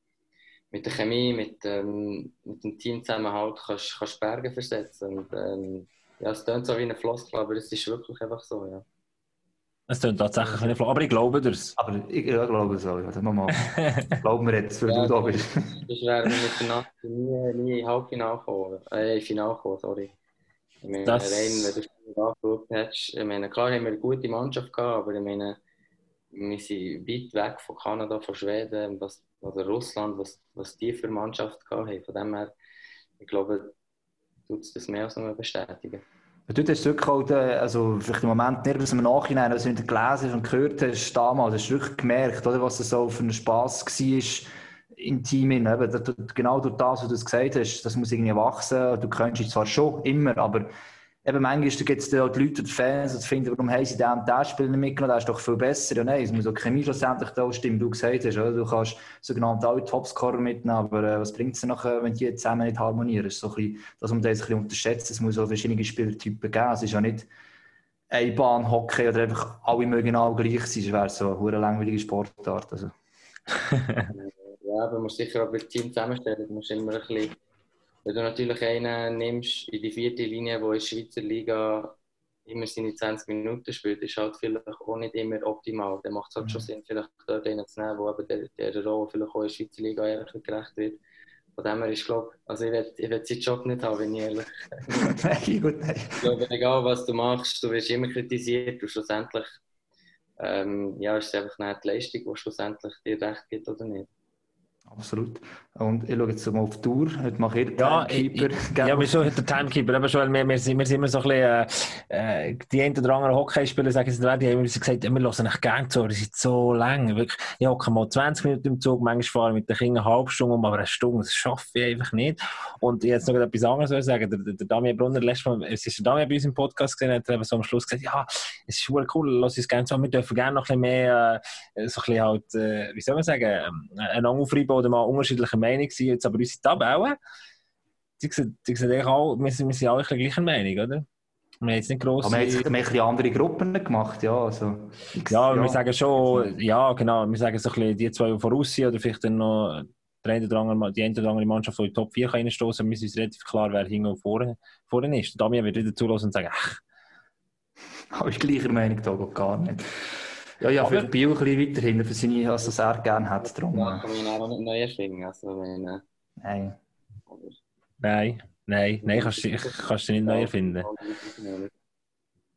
mit der Chemie, mit, ähm, mit dem Teamzusammenhalt kannst du Berge versetzen. Und, ähm, ja, es klingt so wie eine Floskel, aber es ist wirklich einfach so, ja. Es klingt tatsächlich wie eine Floskel, aber ich glaube das. Aber ich ja, glaube es auch, ja. Nochmal. Glauben wir jetzt, weil Ja, du da bist. Das wäre mit der Nacht nie, nie in Halbfinale gekommen, äh, in Finale gekommen, sorry. Ich meine, Das- rein, wenn du angeschaut hast, ich meine, klar haben wir eine gute Mannschaft gehabt, aber ich meine, wir sind weit weg von Kanada, von Schweden, was, oder Russland, was, was die für Mannschaft gehabt haben. Von dem her, ich glaube, tut es das mehr als nur bestätigen. Du hast wirklich den, also vielleicht im Moment nicht, was im Nachhinein, was du nicht gelesen hast und gehört hast damals, hast du wirklich gemerkt, oder, was das so für ein Spass war im Team. Eben, genau durch das, was du gesagt hast, das muss irgendwie wachsen. Du ihn zwar schon immer, aber eben manchmal gibt es auch die Leute, die Fans, die finden, warum haben sie den und den Spieler nicht mitgenommen, der ist doch viel besser. Ja, nein, es muss auch Chemie schlussendlich da stimmen, du gesagt hast. Oder? Du kannst sogenannte alle Topscorer mitnehmen, aber äh, was bringt es nachher, wenn die zusammen nicht harmonieren? Das ist so ein bisschen, dass man das ein unterschätzt. Es muss auch verschiedene Spielertypen geben. Es ist ja nicht eine Bahn Hockey oder einfach alle mögen alle gleich sein. Das wäre so eine langweilige Sportart. Also. Ja, man muss sicher auch das Team zusammenstellen. Du musst immer ein bisschen, wenn du natürlich einen nimmst in die vierte Linie, der in der Schweizer Liga immer seine 20 Minuten spielt, ist halt vielleicht auch nicht immer optimal. Dann macht es halt schon Sinn, vielleicht dort einen zu nehmen, der eben der, der Rolle vielleicht auch in der Schweizer Liga ehrlich gerecht wird. Von dem her ist, glaube also ich will, ich will seinen Job nicht haben, wenn ich ehrlich nein, gut, nein. ich glaube, egal was du machst, du wirst immer kritisiert und schlussendlich ähm, ja, ist es einfach nicht die Leistung, die schlussendlich dir recht gibt oder nicht. Absolut. Und ich schaue jetzt mal auf die Tour. Heute mache ich den Ja, Timekeeper. ich, ja, aber schon der Timekeeper. Aber schon, wir, wir, sind, wir sind immer so ein bisschen, äh, äh, die einen oder anderen Hockeyspieler sagen es nicht, die haben immer gesagt, wir hören nicht gerne zu, das ist so lang. Wirklich, ich hocke mal 20 Minuten im Zug, manchmal fahre ich mit den Kindern eine halbe Stunde um, aber eine Stunde, das schaffe ich einfach nicht. Und ich jetzt noch etwas anderes sagen. Der, der, Damian Brunner, letztes Mal, es ist der Damian bei uns im Podcast gesehen, hat er eben so am Schluss gesagt, ja, es ist cool, lass uns gerne so, wir dürfen gerne noch ein bisschen mehr, äh, so ein bisschen halt, äh, wie soll man sagen, ähm, einander aufreiben oder mal unterschiedliche Meinung sein, jetzt aber unsere Tabellen, die sehen, die sehen auch, wir sind, wir sind alle gleicher Meinung, oder? Wir haben jetzt nicht grosse... Aber wir haben jetzt ein andere Gruppen gemacht, ja. Also, Ja, wir sagen schon, ja, genau, wir sagen so ein bisschen die zwei, die voraus sind, oder vielleicht dann noch der eine oder andere, die eine oder andere Mannschaft, die in die Top 4 reinstoßen kann, wir sind uns relativ klar, wer hinten und vorne, vorne ist. Damian wird wieder zulassen und sagen, ach, habe ich gleicher Meinung da geht gar nicht. Ja, ja, vielleicht Biel ein bisschen weiter hinten, für seine, als das er gerne hat. Darum, Ja, äh, kann man auch nicht neu erfinden. Also, wenn, äh, nein. nein, nein, nein, kannst du kannst nicht neu erfinden.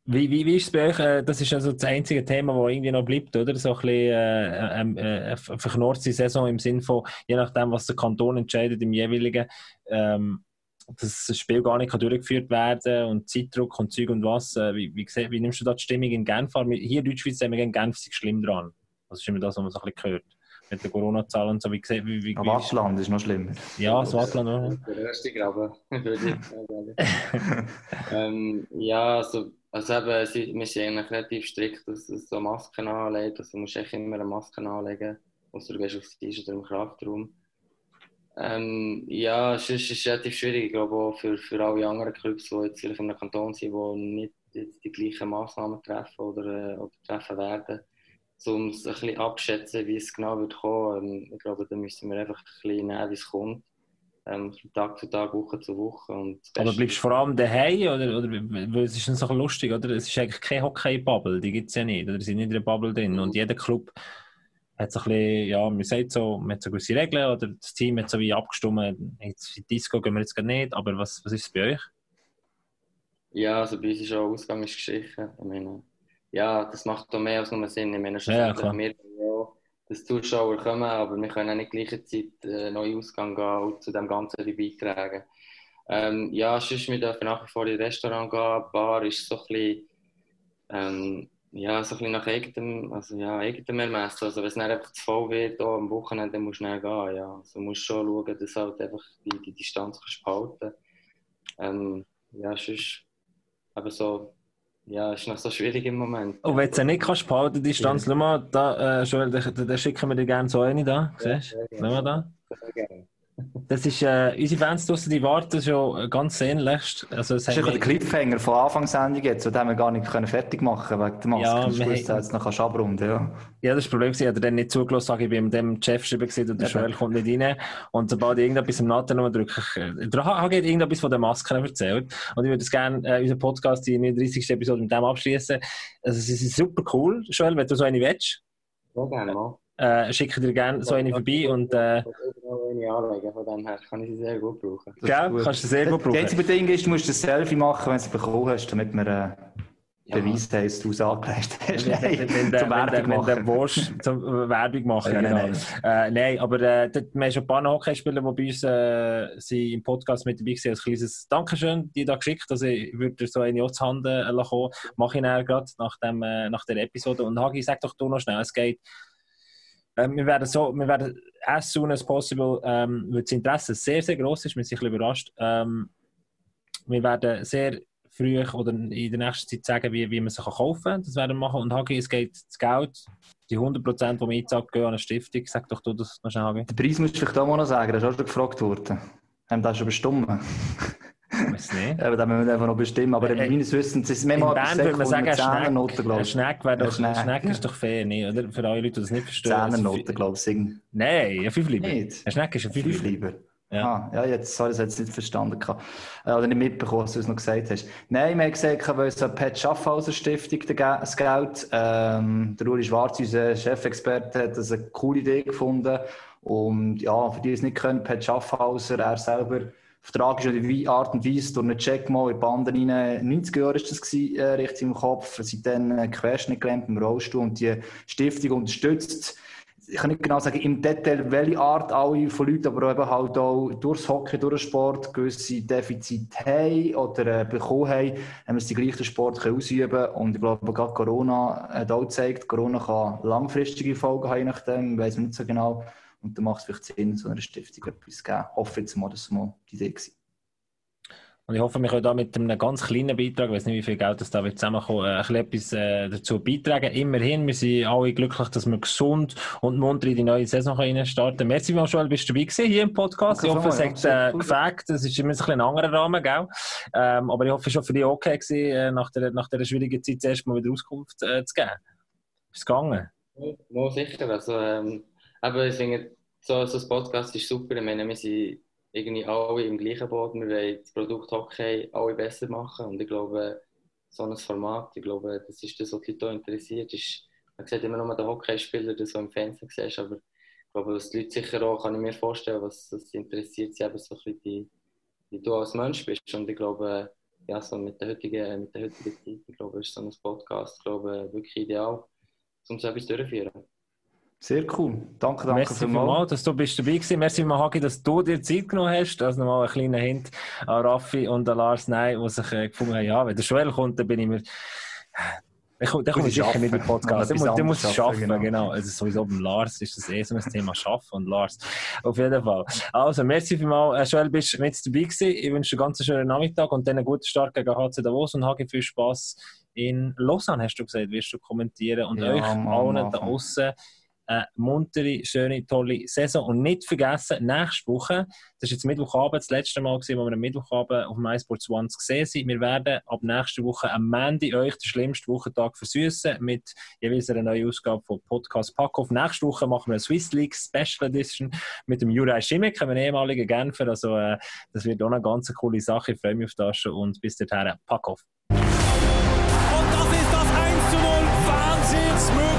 Wie, wie, wie ist es bei euch? äh, Das ist also das einzige Thema, das irgendwie noch bleibt, oder? So ein bisschen äh, äh, äh, eine verknorzte Saison im Sinn von, je nachdem, was der Kanton entscheidet im jeweiligen, ähm, dass das Spiel gar nicht kann durchgeführt werden und Zeitdruck und Zeug und was. Äh, wie, wie, wie, wie nimmst du da die Stimmung in Genf wahr? Hier in Deutschschweiz haben wir gegen Genf sind schlimm dran. Das ist immer das, was man so ein bisschen hört. Mit den Corona-Zahlen und so. Wie, wie, wie, wie, Aber Wattland ist noch schlimmer. Ja, das Wattland auch. Der erste Graben, ähm, ja, also, also eben, sie- wir sind eigentlich relativ strikt, dass es so Masken anlegt. Also, du musst echt immer eine Maske anlegen, außer du gehst aufs Tisch oder im Kraftraum. Ähm, ja, es ist, ist relativ schwierig, ich glaube auch für, für alle anderen Clubs, die jetzt vielleicht in einem Kanton sind, die nicht jetzt die gleichen Massnahmen treffen oder, äh, oder treffen werden, um es ein bisschen abschätzen, wie es genau wird kommen. Ähm, ich glaube, da müssen wir einfach ein bisschen nehmen, wie es kommt. Ähm, Tag zu Tag, Woche zu Woche. Und Aber bleibst du vor allem daheim oder, oder weil es ist so ein bisschen lustig, oder? Es ist eigentlich keine Hockey-Bubble, die gibt es ja nicht, oder? Sind nicht in der Bubble drin. Und jeder Club hat so ein bisschen, ja, man sagt so, man hat so gewisse Regeln, oder das Team hat so wie abgestimmt, jetzt in die Disco gehen wir jetzt gerade nicht, aber was, was ist es bei euch? Ja, also bei uns ist auch Ausgang ist Geschichte. Ich meine, ja, das macht doch mehr als nur Sinn. Ich meine, Ja, klar. wir ja, dass Zuschauer kommen, aber wir können auch nicht gleichzeitig äh, neuen Ausgang gehen und zu dem Ganzen beitragen. Ähm, ja, sonst, wir dürfen nach wie vor in Restaurant gehen. Bar ist so ein bisschen, ähm, ja, so ein bisschen nach eigenem, also ja, eigenem Ermessen. Also wenn es dann einfach zu voll wird, auch am Wochenende, dann musst du schnell gehen. Ja. Also du musst schon schauen, dass du halt einfach die, die Distanz kannst behalten ähm, Ja, sonst aber so ja, ist noch so schwierig im Moment. Und wenn du sie nicht kannst behalten, die Distanz, schau mal, da, äh, Joel, da, da schicken wir dir gerne so eine da. Siehst du? Schau mal da. Sehr gerne. Das ist, äh, unsere Fans draussen, die warten schon ganz sehnlichst. Also, es Das ist ein der Cliffhanger von Anfangssendung jetzt, den wir gar nicht können fertig machen können wegen der Maske. Ja, Ja, haben- jetzt noch kannst du abrunden, ja. Ja, das war das Problem. Ich habe dann nicht zugelassen, sage ich, bei dem Chef geschrieben gewesen, und der Eben. Joel kommt nicht rein. Und sobald ich irgendetwas im Natten nur drücke, ich, äh, der habe ich irgendetwas von den Masken erzählt. Und ich würde gerne äh, unseren Podcast, die 39. Episode mit dem abschließen. Also, es ist super cool, Joel, wenn du so eine willst. Sehr gerne mal. Äh, schicke dir gerne so eine vorbei und, äh, Ich eine anlegen, von dem her kann ich sie sehr gut brauchen. Das gut. kannst du sehr gut Das brauchen. einzige Ding ist, du musst ein Selfie machen, wenn du es bekommen hast, damit wir äh, Ja. Beweis haben, dass du es angeleistet hast. Wenn, wenn, wenn, Nein, der- zum wenn, der- Werbung wenn der machen. Wurst zum äh, Werbung machen. Ja, genau. nein, Äh, nein, aber äh, dort- wir haben schon ein paar Hockeyspieler, die bei uns äh, sind im Podcast mit dabei waren. Als kleines Dankeschön, die da geschickt. Also ich würde dir so eine auch zu Hand äh, lassen kommen. Mache ich dann gerade nach, dem, äh, nach der Episode. Und Hagi, sag doch du noch schnell, es geht. Äh, wir werden so, wir werden as soon as possible, ähm, weil das Interesse sehr, sehr groß ist, wir sind ein bisschen überrascht. Ähm, wir werden sehr früh oder in der nächsten Zeit sagen, wie, wie man sich kaufen kann. Das werden wir machen. Und Hagi, es geht das Geld, die 100%, die wir einzahlen, gehen an eine Stiftung. Sag doch du das noch schnell, Hagi. Den Preis musst du vielleicht auch mal noch sagen, das ist auch schon gefragt worden. Haben wir das schon bestimmt? Ich weiß nicht. Eben, da müssen wir einfach noch bestimmen. Aber Äh, meines Wissens ist es manchmal Bern würde man sagen, ein Schneck, Zehnernoten, glaube ein ich. Schneck, wäre doch, Ein Schneck. ein Schneck ist doch fair, nicht? Oder? Für alle Leute, die das nicht verstehen. Zehnernoten, glaube ich. Nein, ein Fünfliber. Nicht? Ein Schneck ist ein Fünf Fünfliber. lieber. Ja. Ah, ja, jetzt, sorry, das hat jetzt nicht verstanden. Äh, Oder nicht mitbekommen, was du es noch gesagt hast. Nein, wir haben gesagt, weil so Pat Schaffhauser Stiftung das Geld. Ähm, der Uli Schwarz, unser Chefexperte, hat das eine coole Idee gefunden. Und ja, für die die es nicht können, Pat Schaffhauser, er selber auf tragische Art und Weise durch einen Check mal in die Bande rein. 90 Jahre war das, gewesen, äh, richtig im Kopf. Seitdem äh, Querschnitt gelähmt im Rollstuhl und die Stiftung unterstützt ich kann nicht genau sagen, im Detail, welche Art alle von Leuten, aber eben halt auch durchs Hockey, durch den Sport gewisse Defizite haben oder äh, bekommen haben, haben wir den gleichen Sport ausüben können. Und ich glaube, gerade Corona hat auch gezeigt, Corona kann langfristige Folgen haben, je nachdem, weiß man nicht so genau. Und da macht es vielleicht Sinn, so einer Stiftung etwas zu geben. Ich hoffe jetzt mal, dass es mal die Idee war. Und ich hoffe, wir können da mit einem ganz kleinen Beitrag, ich weiß nicht, wie viel Geld das da wird zusammenkommen, äh, ein bisschen etwas äh, dazu beitragen. Immerhin, wir sind alle glücklich, dass wir gesund und munter in die neue Saison können starten Merci, Joel, bist du dabei gewesen hier im Podcast. Danke ich hoffe, es hat äh, gefällt. Das ist immer ein bisschen ein anderer Rahmen, gell? Ähm, aber ich hoffe, es war schon für dich okay gewesen, äh, nach, der, nach dieser schwierigen Zeit zuerst mal wieder Auskunft äh, zu geben. Ist es gegangen? Ja, sicher. Also, ähm, aber ich finde, so, so ein Podcast ist super. Ich meine, wir sind irgendwie alle im gleichen Boot. Wir wollen das Produkt Hockey alle besser machen. Und ich glaube, so ein Format, ich glaube, das ist das, was die Leute auch interessiert. Ist, man sieht immer nur den Hockeyspieler, das du im Fernsehen siehst, aber ich glaube, was die Leute sicher auch, kann ich mir vorstellen, was was interessiert, sind eben so ein bisschen wie du als Mensch bist. Und ich glaube, ja, so mit der heutigen, mit der heutigen Zeit, ich glaube, ist so ein Podcast, glaube, wirklich ideal, um so etwas durchzuführen. Sehr cool. Danke, danke Merci vielmals, dass du bist dabei gewesen. Merci vielmals, Hagi, dass du dir Zeit genommen hast. Also nochmal ein kleiner Hint an Raffi und an Lars Ney, die sich äh, gefunden haben, ja, wenn der Joel kommt, dann bin ich mir... Dann komme dann komme ich Muss ich sicher den schaffen. Podcast. Noch Du musst, es schaffen, genau. genau. Also sowieso beim Lars ist das eh so ein Thema Schaffen und Lars. Auf jeden Fall. Also, merci vielmals. Äh, Joel, bist du mit dabei gewesen. Ich wünsche dir einen ganz schönen Nachmittag und dann einen guten Start gegen HC Davos und Hagi viel Spass in Lausanne, hast du gesagt, wirst du kommentieren und Ja, euch am allen da Anfang. außen eine muntere, schöne, tolle Saison. Und nicht vergessen, nächste Woche, das ist jetzt Mittwochabend, das letzte Mal, gewesen, wo wir am Mittwochabend auf MySports One gesehen sind. Wir werden ab nächster Woche am Mandy euch den schlimmsten Wochentag versüßen mit jeweils einer neuen Ausgabe von Podcast Packoff. Nächste Woche machen wir eine Swiss League Special Edition mit dem Juraj Schimek, einem ehemaligen Genfer. Also, äh, das wird auch eine ganz coole Sache. Ich freue mich auf das schon und bis dahin, Packoff. Und das ist das 1 zu 0. Wahnsinnsmöglichkeit.